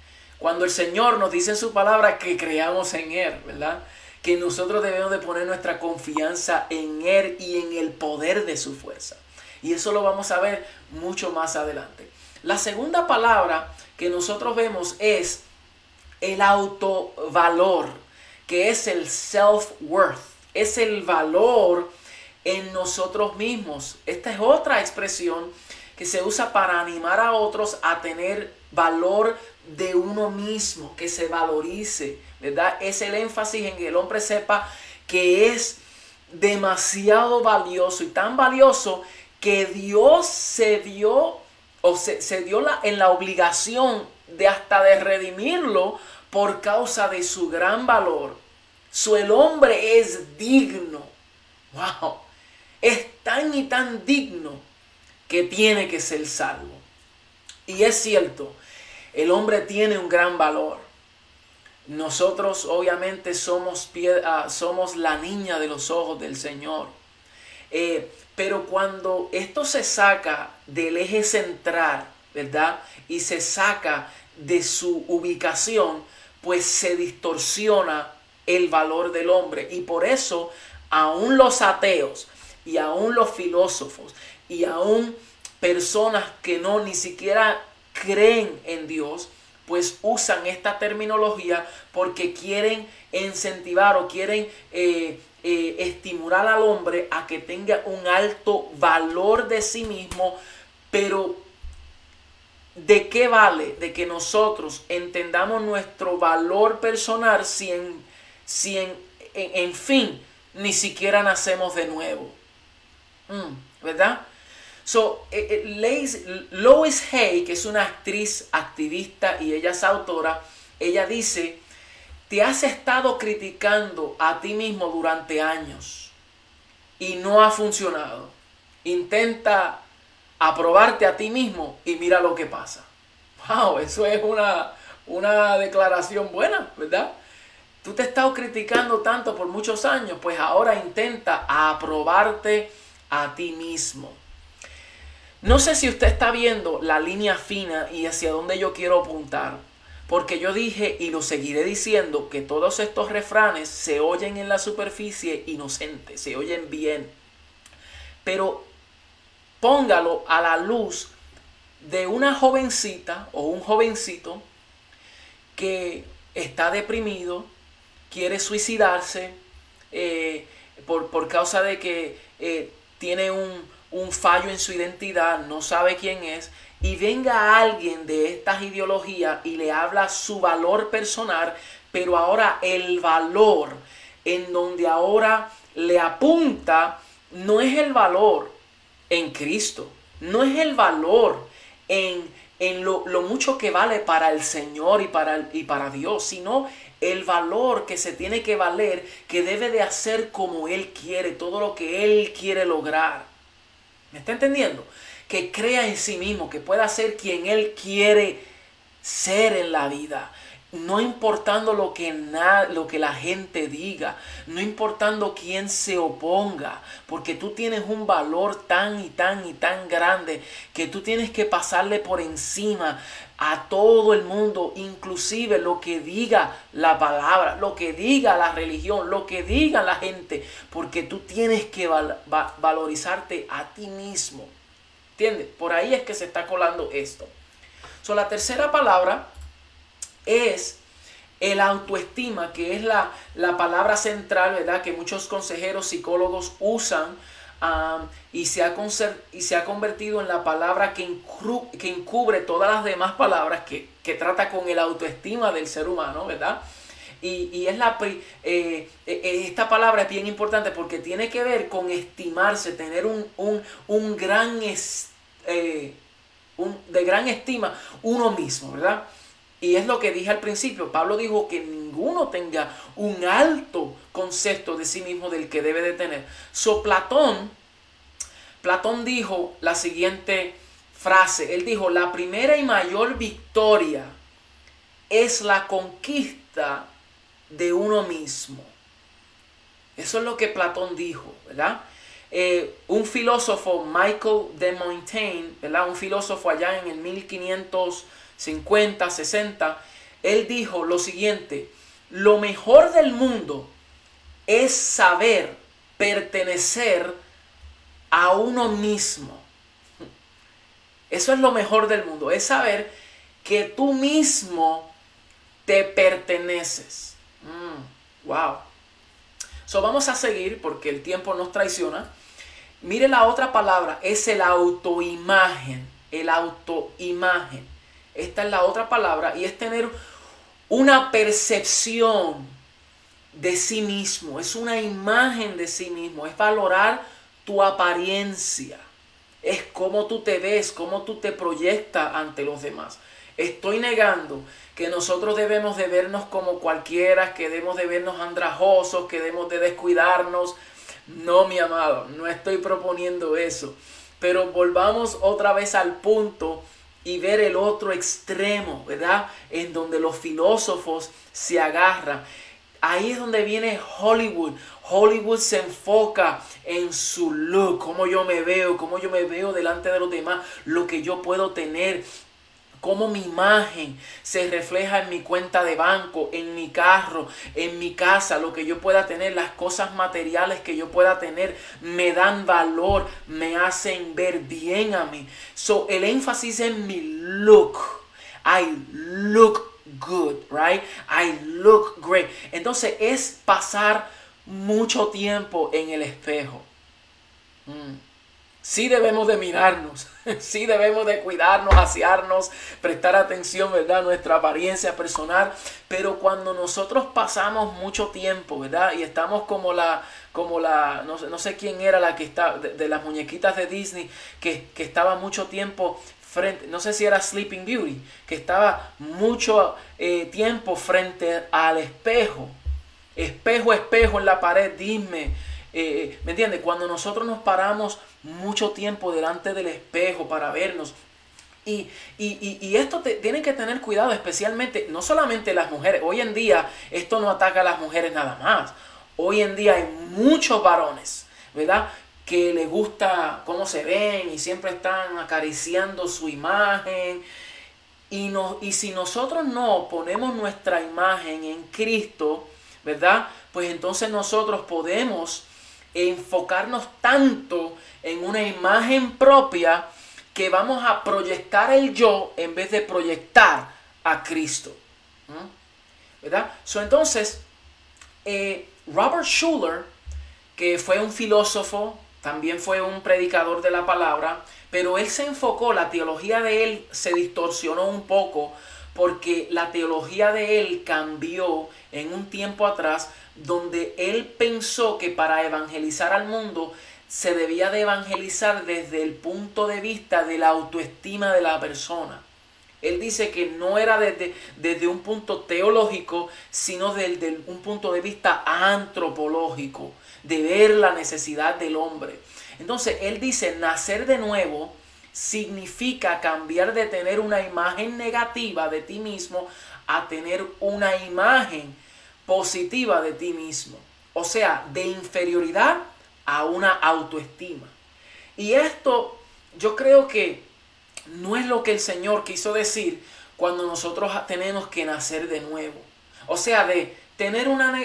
Cuando el Señor nos dice en su palabra que creamos en Él, ¿verdad? que nosotros debemos de poner nuestra confianza en Él y en el poder de su fuerza. Y eso lo vamos a ver mucho más adelante. La segunda palabra que nosotros vemos es el autovalor, que es el self-worth, es el valor en nosotros mismos. Esta es otra expresión que se usa para animar a otros a tener valor de uno mismo, que se valorice, ¿verdad? Es el énfasis en que el hombre sepa que es demasiado valioso y tan valioso que Dios se dio o se, dio la, en la obligación de hasta de redimirlo por causa de su gran valor. Su el hombre es digno. Wow. Es tan y tan digno que tiene que ser salvo. Y es cierto, el hombre tiene un gran valor. Nosotros obviamente somos, ah, somos la niña de los ojos del Señor. Eh, pero cuando esto se saca del eje central, ¿verdad? Y se saca de su ubicación, pues se distorsiona el valor del hombre. Y por eso aún los ateos y aún los filósofos y aún personas que no ni siquiera creen en Dios, pues usan esta terminología porque quieren incentivar o quieren eh, eh, estimular al hombre a que tenga un alto valor de sí mismo, pero ¿de qué vale? De que nosotros entendamos nuestro valor personal si en, si en, en, fin ni siquiera nacemos de nuevo. Mm, ¿Verdad? So, eh, eh, Lois Hay, que es una actriz activista y ella es autora, ella dice, te has estado criticando a ti mismo durante años y no ha funcionado. Intenta aprobarte a ti mismo y mira lo que pasa. Wow, eso es una, una declaración buena, ¿verdad? Tú te has estado criticando tanto por muchos años, pues ahora intenta aprobarte a ti mismo. No sé si usted está viendo la línea fina y hacia dónde yo quiero apuntar, porque yo dije y lo seguiré diciendo que todos estos refranes se oyen en la superficie inocente, se oyen bien, pero póngalo a la luz de una jovencita o un jovencito que está deprimido, quiere suicidarse eh, por, causa de que eh, tiene un, un fallo en su identidad, no sabe quién es, y venga alguien de estas ideologías y le habla su valor personal, pero ahora el valor en donde ahora le apunta no es el valor en Cristo, no es el valor en, en lo, mucho que vale para el Señor y para, y para Dios, sino el valor que se tiene que valer, que debe de hacer como Él quiere, todo lo que Él quiere lograr. ¿Me está entendiendo? Que crea en sí mismo, que pueda ser quien Él quiere ser en la vida. no importando lo que, lo que la gente diga, no importando quién se oponga, porque tú tienes un valor tan y tan y tan grande que tú tienes que pasarle por encima a todo el mundo, inclusive lo que diga la palabra, lo que diga la religión, lo que diga la gente, porque tú tienes que valorizarte a ti mismo. ¿Entiendes? Por ahí es que se está colando esto. So, la tercera palabra es el autoestima, que es la, la palabra central, ¿verdad? Que muchos consejeros, psicólogos usan y, se ha y se ha convertido en la palabra que, que encubre todas las demás palabras que, que, trata con el autoestima del ser humano, ¿verdad? Y, y es la, eh, eh, eh, esta palabra es bien importante porque tiene que ver con estimarse, tener un, un, un gran, un, de gran estima uno mismo, ¿verdad? Y es lo que dije al principio. Pablo dijo que ninguno tenga un alto concepto de sí mismo del que debe de tener. So Platón, Platón dijo la siguiente frase. Él dijo, la primera y mayor victoria es la conquista de uno mismo. Eso es lo que Platón dijo, ¿verdad? Eh, un filósofo, Michael de Montaigne, ¿verdad? Un filósofo allá en el 1500 50, 60, él dijo lo siguiente, lo mejor del mundo es saber pertenecer a uno mismo. Eso es lo mejor del mundo, es saber que tú mismo te perteneces. Mm, wow. So vamos a seguir porque el tiempo nos traiciona. Mire la otra palabra, es el autoimagen, el autoimagen. Esta es la otra palabra y es tener una percepción de sí mismo, es una imagen de sí mismo, es valorar tu apariencia, es cómo tú te ves, cómo tú te proyectas ante los demás. Estoy negando que nosotros debemos de vernos como cualquiera, que debemos de vernos andrajosos, que debemos de descuidarnos. No, mi amado, no estoy proponiendo eso. Pero volvamos otra vez al punto y ver el otro extremo, ¿verdad? En donde los filósofos se agarran. Ahí es donde viene Hollywood. Hollywood se enfoca en su look, cómo yo me veo, cómo yo me veo delante de los demás, lo que yo puedo tener, cómo mi imagen se refleja en mi cuenta de banco, en mi carro, en mi casa, lo que yo pueda tener, las cosas materiales que yo pueda tener, me dan valor, me hacen ver bien a mí. So, el énfasis en mi look. I look good, right? I look great. Entonces es pasar mucho tiempo en el espejo. Mm. Sí debemos de mirarnos, sí debemos de cuidarnos, asearnos, prestar atención, ¿verdad? Nuestra apariencia personal. Pero cuando nosotros pasamos mucho tiempo, ¿verdad? Y estamos como la, como la, no sé, no sé quién era la que está, de, las muñequitas de Disney, que, que estaba mucho tiempo frente, no sé si era Sleeping Beauty, que estaba mucho eh, tiempo frente al espejo. Espejo, espejo en la pared, dime eh, ¿Me entiendes? Cuando nosotros nos paramos mucho tiempo delante del espejo para vernos, y, y, esto te, tiene que tener cuidado, especialmente, no solamente las mujeres. Hoy en día esto no ataca a las mujeres nada más. Hoy en día hay muchos varones, ¿verdad? Que les gusta cómo se ven y siempre están acariciando su imagen. Y, no, y si nosotros no ponemos nuestra imagen en Cristo, ¿verdad? Pues entonces nosotros podemos enfocarnos tanto en una imagen propia que vamos a proyectar el yo en vez de proyectar a Cristo. ¿Verdad? So, entonces, eh, Robert Schuller, que fue un filósofo, también fue un predicador de la palabra, pero él se enfocó, la teología de él se distorsionó un poco porque la teología de él cambió en un tiempo atrás donde él pensó que para evangelizar al mundo se debía de evangelizar desde el punto de vista de la autoestima de la persona. Él dice que no era desde, desde un punto teológico, sino desde un punto de vista antropológico, de ver la necesidad del hombre. Entonces, él dice, nacer de nuevo significa cambiar de tener una imagen negativa de ti mismo a tener una imagen positiva de ti mismo. O sea, de inferioridad a una autoestima. Y esto yo creo que no es lo que el Señor quiso decir cuando nosotros tenemos que nacer de nuevo. O sea, de tener una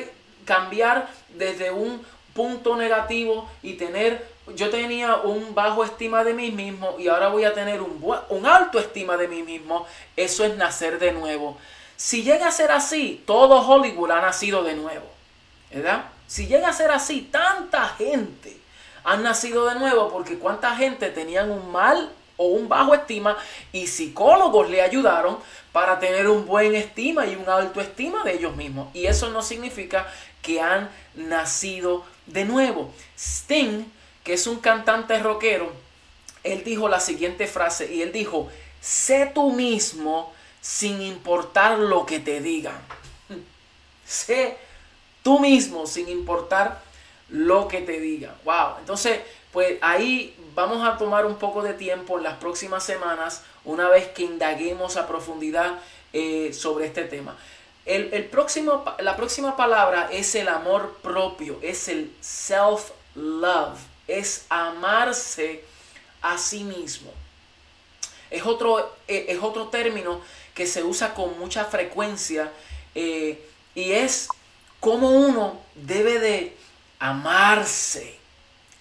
cambiar desde un punto negativo y tener yo tenía un bajo estima de mí mismo y ahora voy a tener un, un alto estima de mí mismo, eso es nacer de nuevo. Si llega a ser así, todo Hollywood ha nacido de nuevo, ¿verdad? Si llega a ser así, tanta gente ha nacido de nuevo porque cuánta gente tenían un mal o un bajo estima y psicólogos le ayudaron para tener un buen estima y un alto estima de ellos mismos. Y eso no significa que han nacido de nuevo. Sting que es un cantante rockero, él dijo la siguiente frase y él dijo, sé tú mismo sin importar lo que te digan. sé tú mismo sin importar lo que te digan. Wow, entonces pues ahí vamos a tomar un poco de tiempo en las próximas semanas una vez que indaguemos a profundidad eh, sobre este tema. El, el, próximo, la próxima palabra es el amor propio, es el self-love es amarse a sí mismo. Es otro, eh, es otro término que se usa con mucha frecuencia eh, y es cómo uno debe de amarse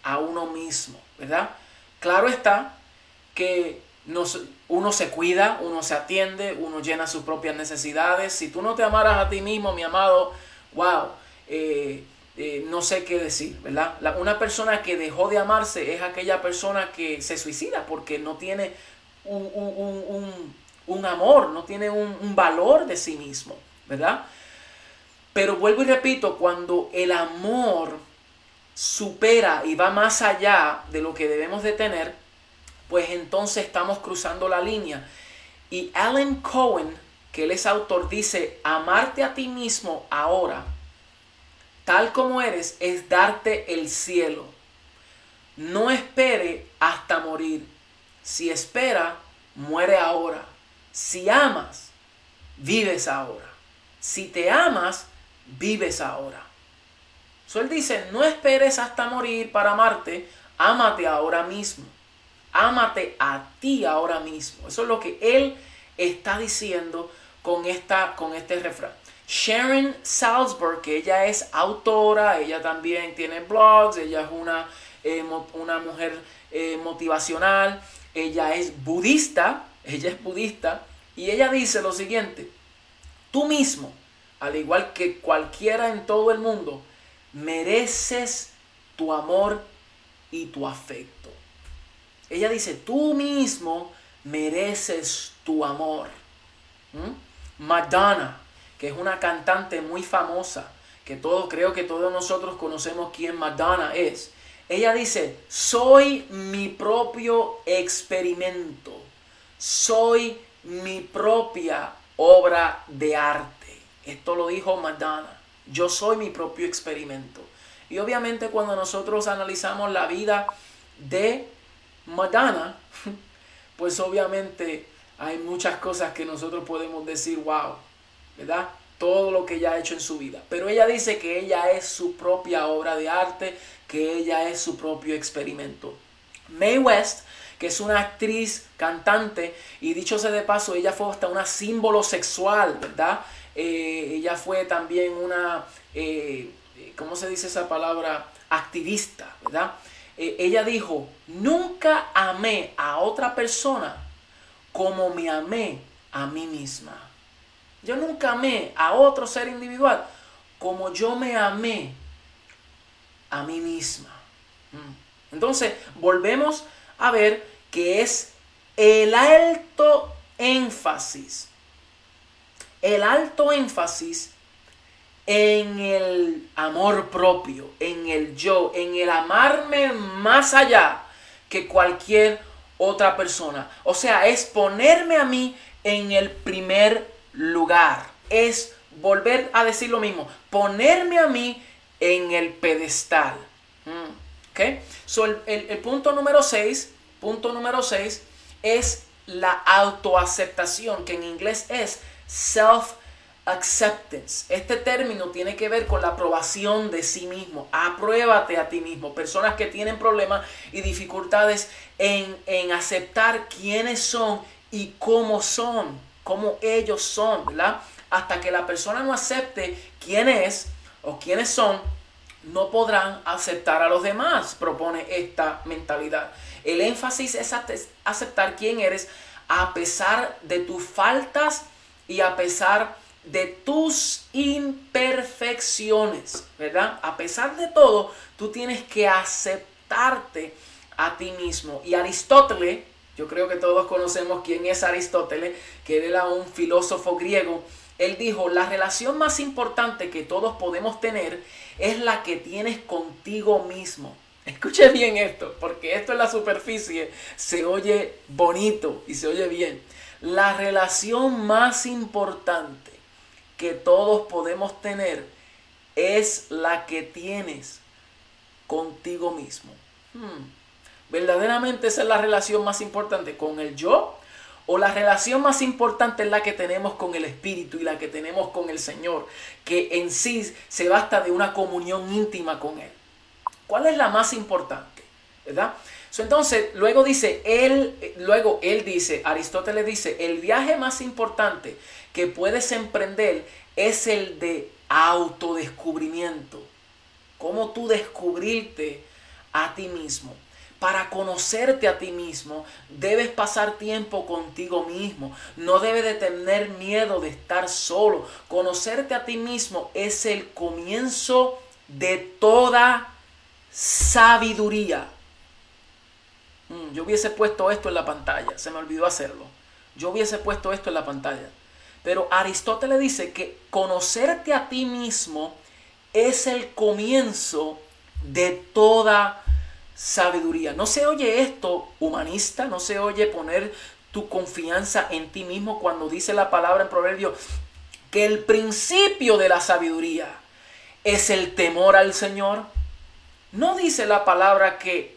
a uno mismo, ¿verdad? Claro está que uno se cuida, uno se atiende, uno llena sus propias necesidades. Si tú no te amaras a ti mismo, mi amado, wow, eh, eh, no sé qué decir, ¿verdad? una persona que dejó de amarse es aquella persona que se suicida porque no tiene un, amor, no tiene un, valor de sí mismo, ¿verdad? Pero vuelvo y repito, cuando el amor supera y va más allá de lo que debemos de tener, pues entonces estamos cruzando la línea. Y Alan Cohen, que él es autor, dice, amarte a ti mismo ahora tal como eres, es darte el cielo. No espere hasta morir. Si espera, muere ahora. Si amas, vives ahora. Si te amas, vives ahora. So, él dice, no esperes hasta morir para amarte, ámate ahora mismo. Ámate a ti ahora mismo. Eso es lo que él está diciendo con, esta, con este refrán. Sharon Salzberg, que ella es autora, ella también tiene blogs, ella es una, eh, una mujer eh, motivacional, ella es budista, ella es budista, y ella dice lo siguiente, tú mismo, al igual que cualquiera en todo el mundo, mereces tu amor y tu afecto. Ella dice, tú mismo mereces tu amor. ¿Mm? Madonna, que es una cantante muy famosa, que todos, creo que todos nosotros conocemos quién Madonna es. Ella dice, soy mi propio experimento, soy mi propia obra de arte. Esto lo dijo Madonna, yo soy mi propio experimento. Y obviamente cuando nosotros analizamos la vida de Madonna, pues obviamente hay muchas cosas que nosotros podemos decir, wow, ¿verdad? Todo lo que ella ha hecho en su vida. Pero ella dice que ella es su propia obra de arte, que ella es su propio experimento. Mae West, que es una actriz, cantante, y dicho sea de paso, ella fue hasta una símbolo sexual, ¿verdad? Eh, ella fue también una, eh, ¿cómo se dice esa palabra? Activista, ¿verdad? Eh, ella dijo, nunca amé a otra persona como me amé a mí misma. Yo nunca amé a otro ser individual como yo me amé a mí misma. Mm. Entonces, volvemos a ver que es el alto énfasis, el alto énfasis en el amor propio, en el yo, en el amarme más allá que cualquier otra persona. O sea, es ponerme a mí en el primer lugar. Es volver a decir lo mismo, ponerme a mí en el pedestal. Mm, ¿Ok? So, el, punto número 6, punto número 6 es la autoaceptación, que en inglés es self acceptance. Este término tiene que ver con la aprobación de sí mismo. Apruébate a ti mismo. Personas que tienen problemas y dificultades en, en aceptar quiénes son y cómo son, cómo ellos son, ¿verdad? Hasta que la persona no acepte quién es o quiénes son, no podrán aceptar a los demás, propone esta mentalidad. El énfasis es aceptar quién eres a pesar de tus faltas y a pesar de tus imperfecciones, ¿verdad? A pesar de todo, tú tienes que aceptarte a ti mismo. Y Aristóteles, yo creo que todos conocemos quién es Aristóteles, que era un filósofo griego, él dijo, la relación más importante que todos podemos tener es la que tienes contigo mismo. Escuche bien esto, porque esto en la superficie se oye bonito y se oye bien. La relación más importante que todos podemos tener es la que tienes contigo mismo. Hmm. Verdaderamente esa es la relación más importante con el yo o la relación más importante es la que tenemos con el Espíritu y la que tenemos con el Señor, que en sí se basta de una comunión íntima con Él. ¿Cuál es la más importante? ¿Verdad? entonces, luego dice, él, luego él dice, Aristóteles dice, el viaje más importante que puedes emprender es el de autodescubrimiento. Cómo tú descubrirte a ti mismo. Para conocerte a ti mismo, debes pasar tiempo contigo mismo. No debes de tener miedo de estar solo. Conocerte a ti mismo es el comienzo de toda sabiduría. Mm, yo hubiese puesto esto en la pantalla, se me olvidó hacerlo. Yo hubiese puesto esto en la pantalla. Pero Aristóteles dice que conocerte a ti mismo es el comienzo de toda sabiduría. No se oye esto humanista, no se oye poner tu confianza en ti mismo cuando dice la palabra en Proverbio que el principio de la sabiduría es el temor al Señor. No dice la palabra que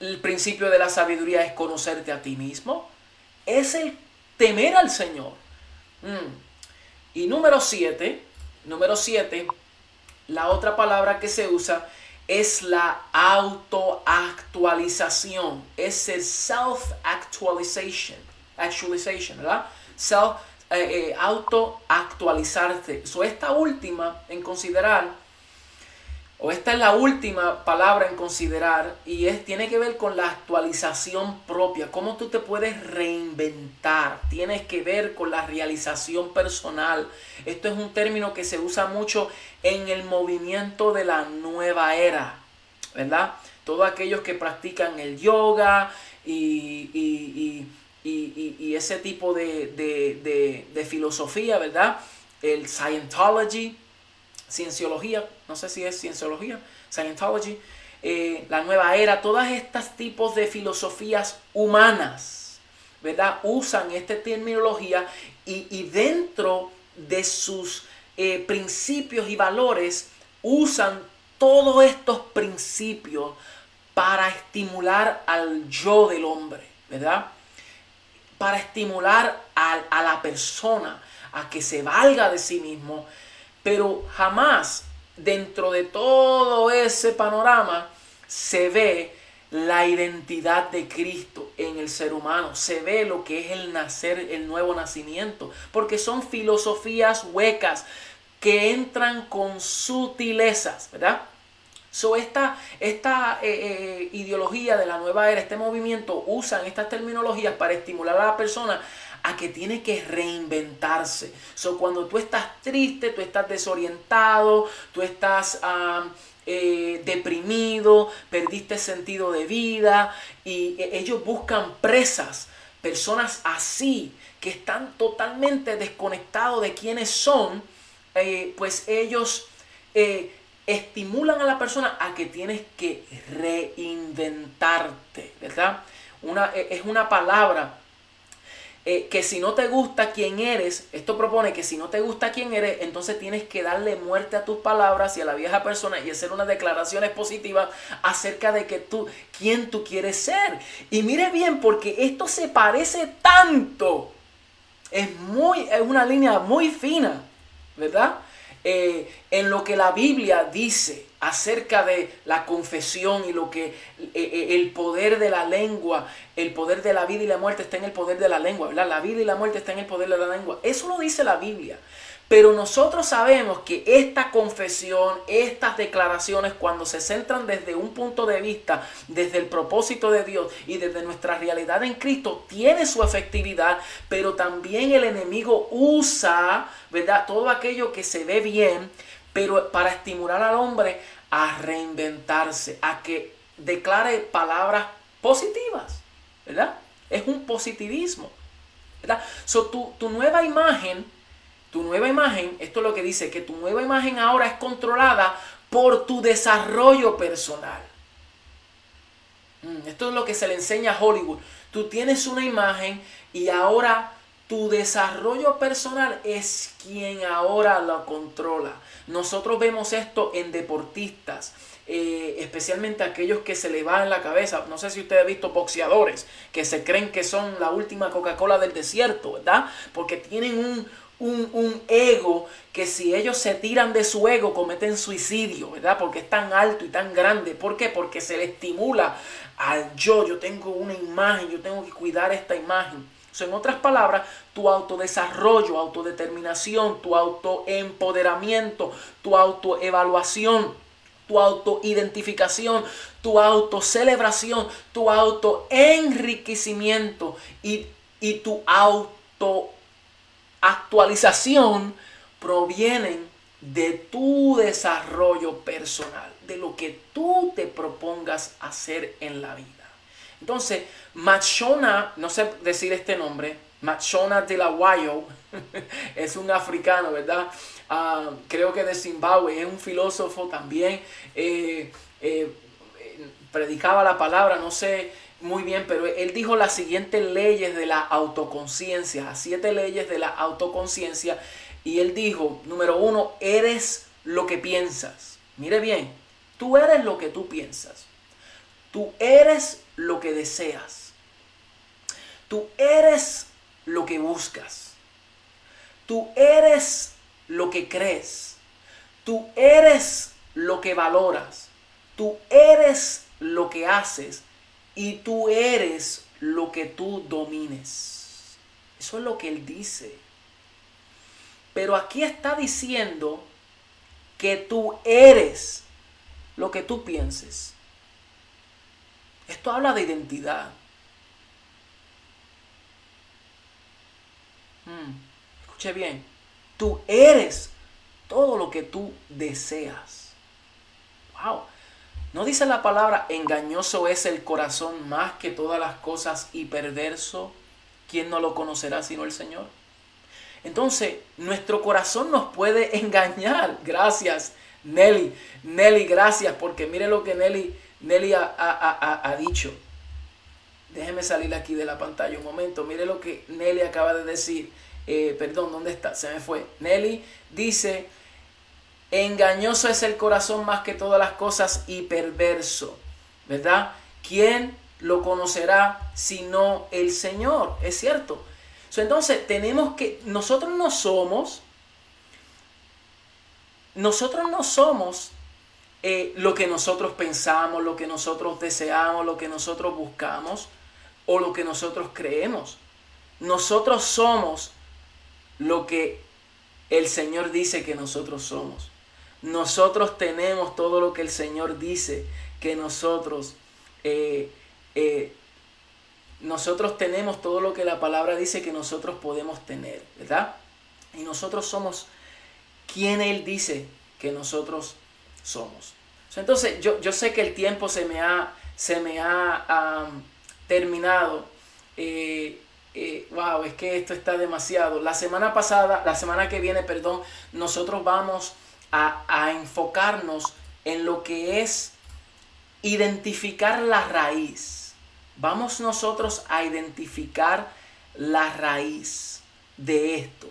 el principio de la sabiduría es conocerte a ti mismo. Es el temer al Señor. Mm. Y número siete, número siete, la otra palabra que se usa es la autoactualización. Es el self-actualization. Actualization, ¿verdad? Self, eh, eh, autoactualizarse. esta última en considerar o esta es la última palabra en considerar y es tiene que ver con la actualización propia, cómo tú te puedes reinventar, tienes que ver con la realización personal. Esto es un término que se usa mucho en el movimiento de la nueva era, ¿verdad? Todos aquellos que practican el yoga y, y, y, y ese tipo de, de, de filosofía, ¿verdad? El Scientology, cienciología, no sé si es cienciología, Scientology, eh, la nueva era, todas estas tipos de filosofías humanas, ¿verdad? Usan esta terminología y, dentro de sus eh, principios y valores usan todos estos principios para estimular al yo del hombre, ¿verdad? Para estimular a, a la persona a que se valga de sí mismo, pero jamás dentro de todo ese panorama se ve la identidad de Cristo en el ser humano, se ve lo que es el nacer, el nuevo nacimiento, porque son filosofías huecas que entran con sutilezas, ¿verdad? So, esta, esta eh, eh, ideología de la nueva era, este movimiento, usan estas terminologías para estimular a la persona a que tiene que reinventarse. So, cuando tú estás triste, tú estás desorientado, tú estás eh, deprimido, perdiste sentido de vida y e, ellos buscan presas, personas así que están totalmente desconectados de quiénes son, eh, pues ellos eh, estimulan a la persona a que tienes que reinventarte, ¿verdad? Una, e, es una palabra eh, que si no te gusta quién eres, esto propone que si no te gusta quién eres, entonces tienes que darle muerte a tus palabras y a la vieja persona y hacer unas declaraciones positivas acerca de que tú, quién tú quieres ser. Y mire bien, porque esto se parece tanto. Es muy, es una línea muy fina, ¿verdad? Eh, en lo que la Biblia dice acerca de la confesión y lo que eh, eh, el poder de la lengua, el poder de la vida y la muerte está en el poder de la lengua, ¿verdad? La vida y la muerte está en el poder de la lengua. Eso lo dice la Biblia. Pero nosotros sabemos que esta confesión, estas declaraciones, cuando se centran desde un punto de vista, desde el propósito de Dios y desde nuestra realidad en Cristo, tiene su efectividad, pero también el enemigo usa, ¿verdad? Todo aquello que se ve bien, pero para estimular al hombre a reinventarse, a que declare palabras positivas, ¿verdad? Es un positivismo, ¿verdad? So, tu, tu nueva imagen tu nueva imagen, esto es lo que dice, que tu nueva imagen ahora es controlada por tu desarrollo personal. Mm, esto es lo que se le enseña a Hollywood. Tú tienes una imagen y ahora tu desarrollo personal es quien ahora lo controla. Nosotros vemos esto en deportistas, eh, especialmente aquellos que se le va en la cabeza. No sé si usted ha visto boxeadores que se creen que son la última Coca-Cola del desierto, ¿verdad? Porque tienen un, un, ego que si ellos se tiran de su ego cometen suicidio, ¿verdad? Porque es tan alto y tan grande. ¿Por qué? Porque se le estimula al yo, yo tengo una imagen, yo tengo que cuidar esta imagen. En otras palabras, tu autodesarrollo, autodeterminación, tu autoempoderamiento, tu autoevaluación, tu autoidentificación, tu autocelebración, tu autoenriquecimiento y, y tu auto actualización provienen de tu desarrollo personal, de lo que tú te propongas hacer en la vida. Entonces, Machona, no sé decir este nombre, Machona de la Guayo, es un africano, ¿verdad? Ah, creo que de Zimbabue, es un filósofo también, eh, eh, predicaba la palabra, no sé muy bien, pero él dijo las siguientes leyes de la autoconciencia, siete leyes de la autoconciencia, y él dijo, número uno, eres lo que piensas. Mire bien, tú eres lo que tú piensas. Tú eres lo que deseas. Tú eres lo que buscas. Tú eres lo que crees. Tú eres lo que valoras. Tú eres lo que haces y tú eres lo que tú domines. Eso es lo que él dice. Pero aquí está diciendo que tú eres lo que tú pienses. Esto habla de identidad. Hmm, escuche bien. Tú eres todo lo que tú deseas. Wow. ¿No dice la palabra engañoso es el corazón más que todas las cosas y perverso? ¿Quién no lo conocerá sino el Señor? Entonces, nuestro corazón nos puede engañar. Gracias, Nelly. Nelly, gracias, porque mire lo que Nelly, Nelly ha, dicho. Déjeme salir aquí de la pantalla un momento. Mire lo que Nelly acaba de decir. Eh, perdón, ¿dónde está? Se me fue. Nelly dice, Engañoso es el corazón más que todas las cosas y perverso, ¿verdad? ¿Quién lo conocerá sino el Señor? Es cierto. entonces tenemos que, nosotros no somos, nosotros no somos eh, lo que nosotros pensamos, lo que nosotros deseamos, lo que nosotros buscamos o lo que nosotros creemos. Nosotros somos lo que el Señor dice que nosotros somos. Nosotros tenemos todo lo que el Señor dice que nosotros, eh, eh, nosotros tenemos todo lo que la palabra dice que nosotros podemos tener, ¿verdad? Y nosotros somos quien Él dice que nosotros somos. Entonces, yo, yo sé que el tiempo se me ha, se me ha terminado. Eh, wow, es que esto está demasiado. La semana pasada, la semana que viene, perdón, nosotros vamos a, enfocarnos en lo que es identificar la raíz. Vamos nosotros a identificar la raíz de esto.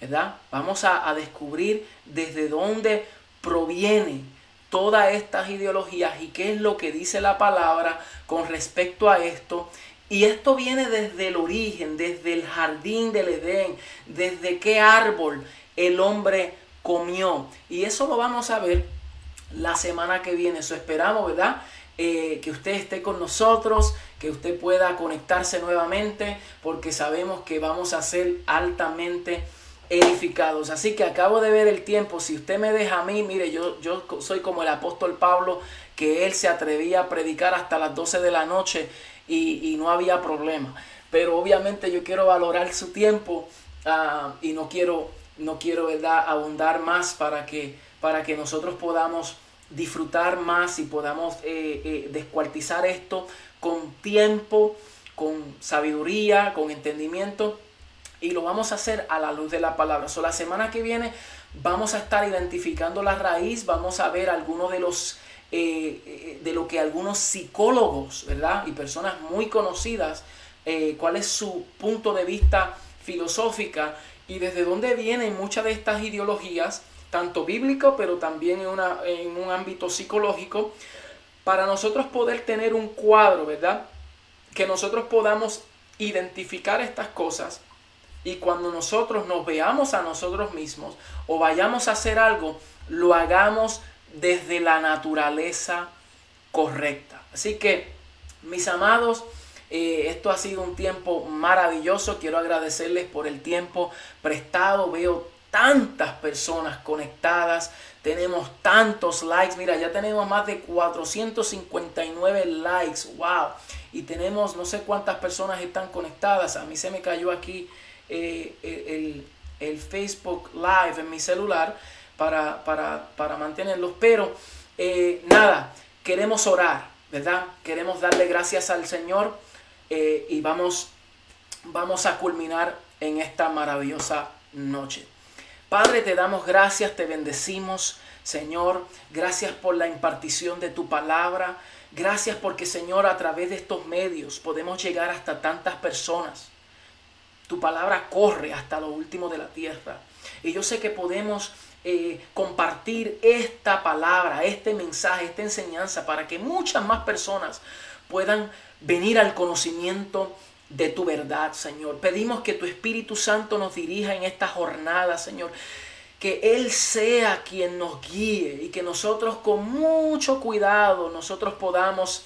¿Verdad? Vamos a, a descubrir desde dónde proviene todas estas ideologías y qué es lo que dice la palabra con respecto a esto. Y esto viene desde el origen, desde el jardín del Edén, desde qué árbol el hombre comió. Y eso lo vamos a ver la semana que viene. Eso esperamos, ¿verdad? Eh, que usted esté con nosotros, que usted pueda conectarse nuevamente, porque sabemos que vamos a ser altamente edificados. Así que acabo de ver el tiempo. Si usted me deja a mí, mire, yo, yo soy como el apóstol Pablo, que él se atrevía a predicar hasta las 12 de la noche y, no había problema. Pero obviamente yo quiero valorar su tiempo ah, y no quiero, no quiero ¿verdad? abundar más para que, para que nosotros podamos disfrutar más y podamos eh, eh, descuartizar esto con tiempo, con sabiduría, con entendimiento y lo vamos a hacer a la luz de la palabra. So, la semana que viene vamos a estar identificando la raíz, vamos a ver algunos de los eh, de lo que algunos psicólogos, ¿verdad? Y personas muy conocidas, cuál es su punto de vista filosófica y desde dónde vienen muchas de estas ideologías tanto bíblico, pero también en, una, en un ámbito psicológico, para nosotros poder tener un cuadro, ¿verdad? Que nosotros podamos identificar estas cosas y cuando nosotros nos veamos a nosotros mismos o vayamos a hacer algo, lo hagamos desde la naturaleza correcta. Así que, mis amados, eh, esto ha sido un tiempo maravilloso. Quiero agradecerles por el tiempo prestado. Veo tantas personas conectadas, tenemos tantos likes, mira, ya tenemos más de 459 likes, wow, y tenemos no sé cuántas personas están conectadas, a mí se me cayó aquí eh, el, Facebook Live en mi celular para, para, mantenerlos, pero eh, nada, queremos orar, ¿verdad? Queremos darle gracias al Señor eh, y vamos, vamos a culminar en esta maravillosa noche. Padre, te damos gracias, te bendecimos, Señor. Gracias por la impartición de tu palabra. Gracias porque, Señor, a través de estos medios podemos llegar hasta tantas personas. Tu palabra corre hasta lo último de la tierra. Y yo sé que podemos eh, compartir esta palabra, este mensaje, esta enseñanza para que muchas más personas puedan venir al conocimiento de tu verdad, Señor. Pedimos que tu Espíritu Santo nos dirija en esta jornada, Señor. Que Él sea quien nos guíe y que nosotros con mucho cuidado nosotros podamos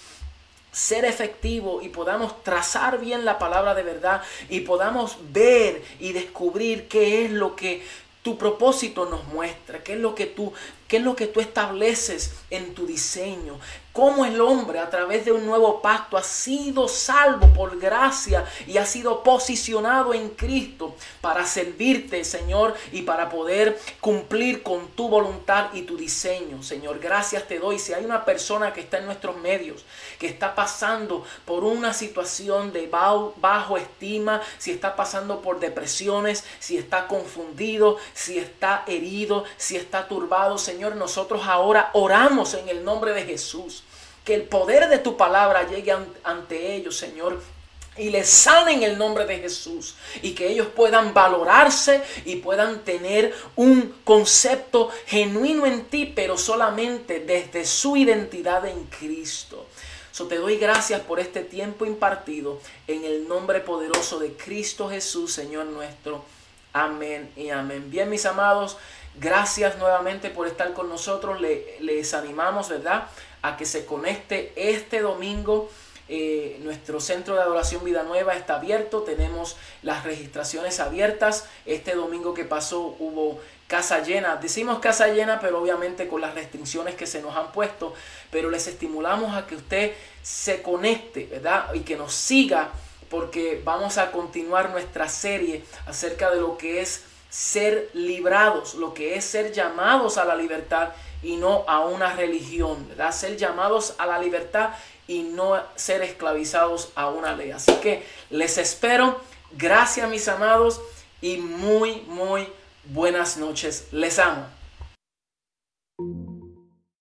ser efectivos y podamos trazar bien la palabra de verdad y podamos ver y descubrir qué es lo que tu propósito nos muestra, qué es lo que tú, qué es lo que tú estableces en tu diseño, cómo el hombre a través de un nuevo pacto ha sido salvo por gracia y ha sido posicionado en Cristo para servirte, Señor, y para poder cumplir con tu voluntad y tu diseño, Señor. Gracias te doy. Si hay una persona que está en nuestros medios, que está pasando por una situación de bajo, estima, si está pasando por depresiones, si está confundido, si está herido, si está turbado, Señor, nosotros ahora oramos en el nombre de Jesús que el poder de tu palabra llegue ante ellos, Señor, y les sane en el nombre de Jesús y que ellos puedan valorarse y puedan tener un concepto genuino en ti, pero solamente desde su identidad en Cristo. So te doy gracias por este tiempo impartido en el nombre poderoso de Cristo Jesús, Señor nuestro. Amén y amén. Bien, mis amados, gracias nuevamente por estar con nosotros. les animamos, ¿verdad? A que se conecte este domingo. Eh, nuestro centro de adoración Vida Nueva está abierto, tenemos las registraciones abiertas. Este domingo que pasó hubo casa llena. Decimos casa llena, pero obviamente con las restricciones que se nos han puesto. Pero les estimulamos a que usted se conecte, ¿verdad? Y que nos siga, porque vamos a continuar nuestra serie acerca de lo que es ser librados, lo que es ser llamados a la libertad y no a una religión, ¿verdad? Ser llamados a la libertad y no ser esclavizados a una ley. Así que les espero. Gracias mis amados y muy, muy buenas noches. Les amo.